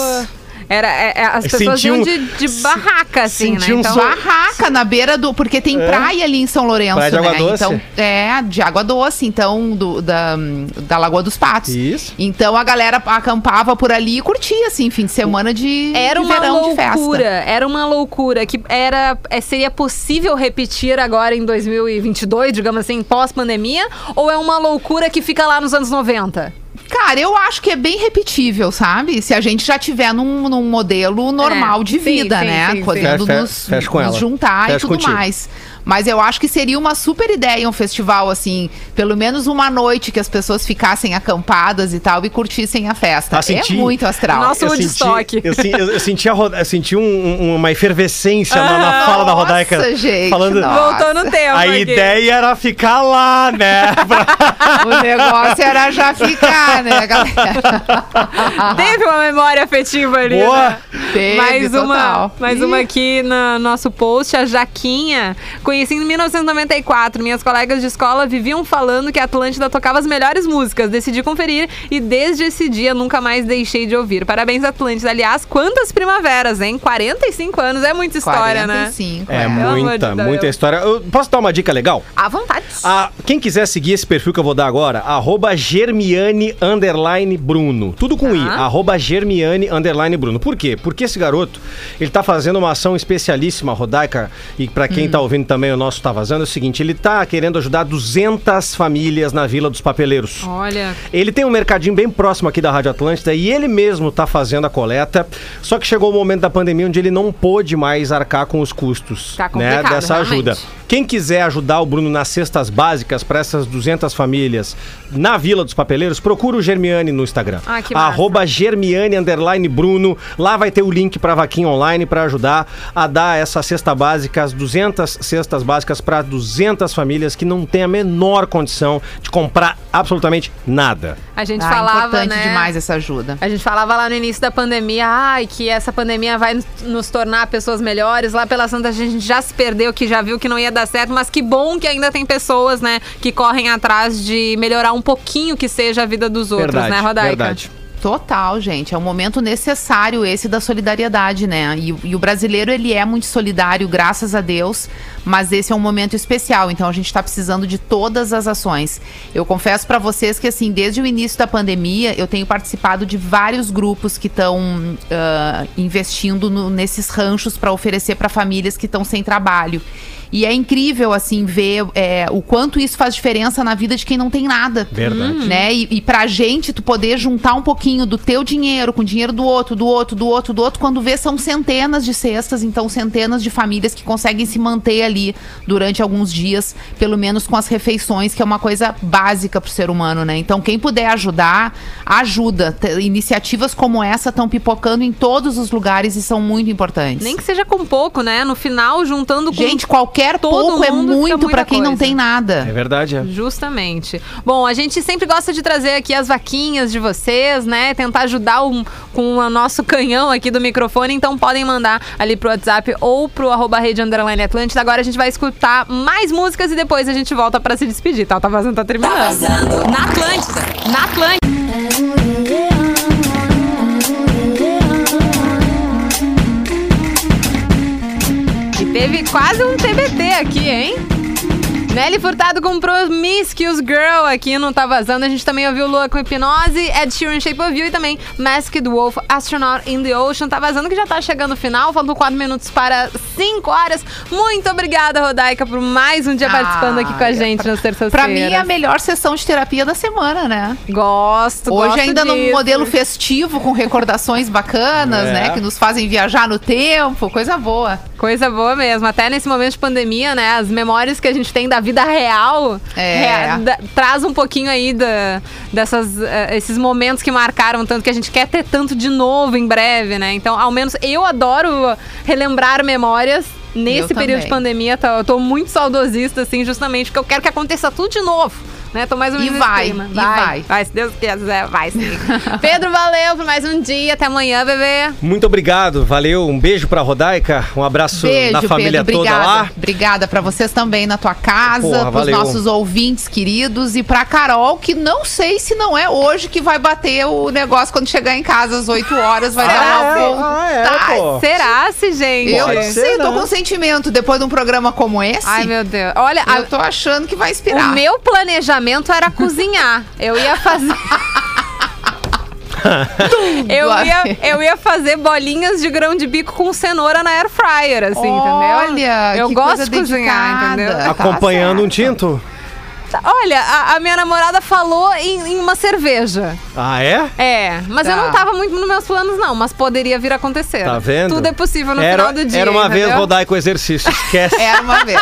Era, é- é- as pessoas senti iam um- de, de barraca, assim, né? um Então, som- Barraca na beira do. Porque tem É. praia ali em São Lourenço, Praia de né? água doce. Então, é, de água doce, então, do- da, da Lagoa dos Patos. Isso. Então a galera acampava por ali e curtia, assim, fim de semana de, Era de uma verão de loucura, era uma loucura que era é, seria possível repetir agora em 2022, digamos assim, pós-pandemia, ou é uma loucura que fica lá nos anos 90? Cara, eu acho que é bem repetível, sabe? Se a gente já tiver num, num modelo normal É, de vida, sim, né? sim, sim. Podendo Fe- fe- nos, fecha com nos juntar Fecha e tudo contigo. mais. Mas eu acho que seria uma super ideia um festival, assim, pelo menos uma noite que as pessoas ficassem acampadas e tal e curtissem a festa. Ah, senti- É muito astral. Nossa, Eu Woodstock. senti, eu, sen- eu- eu senti, Ro- eu senti um- um- uma efervescência na, na fala da Nossa, Rodaica. gente, falando, nossa. Voltou no tempo. a aqui. ideia era ficar lá, né? (laughs) O negócio era já ficar, né, (laughs) galera? Teve uma memória afetiva ali. Boa. né? Teve, mais uma, total. mais Ih. uma aqui no nosso post, a Jaquinha. Conheci em 1994. Minhas colegas de escola viviam falando que a Atlântida tocava as melhores músicas. Decidi conferir e desde esse dia nunca mais deixei de ouvir. Parabéns, Atlântida. Aliás, quantas primaveras, hein? 45 anos, é muita história, né? 45, É, Pelo amor de muita, muita história. Eu posso dar uma dica legal? À vontade. Ah, quem quiser seguir esse perfil que eu vou dar agora, arroba Germiane underline Bruno. Tudo com I, Tá. arroba Germiane underline Bruno. Por quê? Porque esse garoto, ele tá fazendo uma ação especialíssima, Rodaica, e pra quem Hum. tá ouvindo também o nosso Tá Vazando, é o seguinte, ele tá querendo ajudar 200 famílias na Vila dos Papeleiros. Olha. Ele tem um mercadinho bem próximo aqui da Rádio Atlântida e ele mesmo tá fazendo a coleta. Só que chegou o momento da pandemia onde ele não pôde mais arcar com os custos Tá né, dessa realmente. ajuda. Quem quiser ajudar o Bruno nas cestas básicas para essas 200 famílias na Vila dos Papeleiros, procura o Germiane no Instagram. Ah, que. Arroba Germiane underline Bruno. Lá vai ter o o link para vaquinha online para ajudar a dar essa cesta básica, as 200 cestas básicas para 200 famílias que não têm a menor condição de comprar absolutamente nada. A gente Ah, falava, importante né? demais essa ajuda. A gente falava lá no início da pandemia, ai, que essa pandemia vai nos- nos tornar pessoas melhores. Lá pela Santa a gente já se perdeu, que já viu que não ia dar certo, mas que bom que ainda tem pessoas, né, que correm atrás de melhorar um pouquinho que seja a vida dos outros, verdade, né, Rodaica? verdade. Total, gente. É um momento necessário esse da solidariedade, né? E, o- e o brasileiro, ele é muito solidário, graças a Deus, mas esse é um momento especial, então a gente tá precisando de todas as ações. Eu confesso pra vocês que, assim, desde o início da pandemia, eu tenho participado de vários grupos que estão investindo no- nesses ranchos para oferecer para famílias que estão sem trabalho. E é incrível, assim, ver é, o quanto isso faz diferença na vida de quem não tem nada. Verdade. Né? E, e pra gente, tu poder juntar um pouquinho do teu dinheiro com o dinheiro do outro, do outro, do outro, do outro, quando vê, são centenas de cestas, então centenas de famílias que conseguem se manter ali durante alguns dias, pelo menos com as refeições, que é uma coisa básica pro ser humano, né? Então, quem puder ajudar, ajuda. Iniciativas como essa estão pipocando em todos os lugares e são muito importantes. Nem que seja com pouco, né? No final, juntando com Gente, qualquer todo pouco é muito pra quem não coisa. tem nada. É verdade, é. Justamente. Bom, a gente sempre gosta de trazer aqui as vaquinhas de vocês, né? Tentar ajudar o- com o nosso canhão aqui do microfone. Então podem mandar ali pro WhatsApp ou pro arroba rede underline Atlântida. Agora a gente vai escutar mais músicas e depois a gente volta pra se despedir, tá? Tá Vazando tá terminando. Na Atlântida. Na Atlântida. Teve quase um TBT aqui, hein? Nelly Furtado com Promiscuous Girl aqui no Tá Vazando. A gente também ouviu Lua com Hipnose, Ed Sheeran Shape of You e também Masked Wolf Astronaut in the Ocean. Tá Vazando que já tá chegando o final. Faltam 4 minutos para 5 horas. Muito obrigada, Rodaica, por mais um dia Ah, participando aqui com a gente nas terças-feiras. Pra mim é a melhor sessão de terapia da semana, né? Gosto, Hoje gosto ainda num disso. modelo festivo, com recordações bacanas, É. né? Que nos fazem viajar no tempo, coisa boa. Coisa boa mesmo. Até nesse momento de pandemia, né? As memórias que a gente tem da vida real É. rea- da- traz um pouquinho aí da, dessas, eh, esses momentos que marcaram tanto que a gente quer ter tanto de novo em breve, né? Então, ao menos eu adoro relembrar memórias. Nesse Eu período de também. pandemia, tá- eu tô muito saudosista, assim, justamente porque eu quero que aconteça tudo de novo. Né? Tô mais ou E menos nesse vai, clima. e vai. Vai, se Deus quiser, vai sim. (laughs) Pedro, valeu por mais um dia. Até amanhã, bebê. Muito obrigado, valeu. Um beijo pra Rodaica, um abraço Beijo, na família Pedro. toda Obrigada. lá. Obrigada pra vocês também na tua casa, Porra, pros valeu. nossos ouvintes queridos e pra Carol, que não sei se não é hoje que vai bater o negócio quando chegar em casa às 8 horas, vai dar Ah, uma é? Ah, é, pô. Será, se gente? Eu Pode não ser, sei, eu tô né? com sentimento. Depois de um programa como esse, Ai, meu Deus. Olha, a- eu tô achando que vai O inspirar. meu planejamento era cozinhar. Eu ia fazer. (laughs) eu, ia, eu ia fazer bolinhas de grão de bico com cenoura na air fryer, assim, entendeu? Olha, eu que gosto coisa de cozinhar, dedicada. entendeu? Tá Acompanhando um certo. tinto? Olha, a, a minha namorada falou em, em uma cerveja. Ah, é? É, mas eu Tá. não tava muito nos meus planos, não. Mas poderia vir a acontecer. Tá vendo? Tudo é possível no era, final do dia. Era uma vez entendeu? Rodaica o exercício, esquece. (laughs) Era uma vez.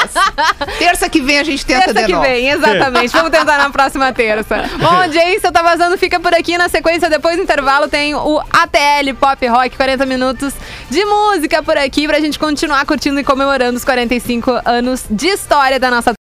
Terça que vem a gente tenta Terça de que novo. vem, exatamente. Vamos tentar na próxima terça. Bom, (laughs) audiência, tá vazando, fica por aqui. Na sequência, depois do intervalo, tem o ATL Pop Rock, 40 minutos de música por aqui pra gente continuar curtindo e comemorando os 45 anos de história da nossa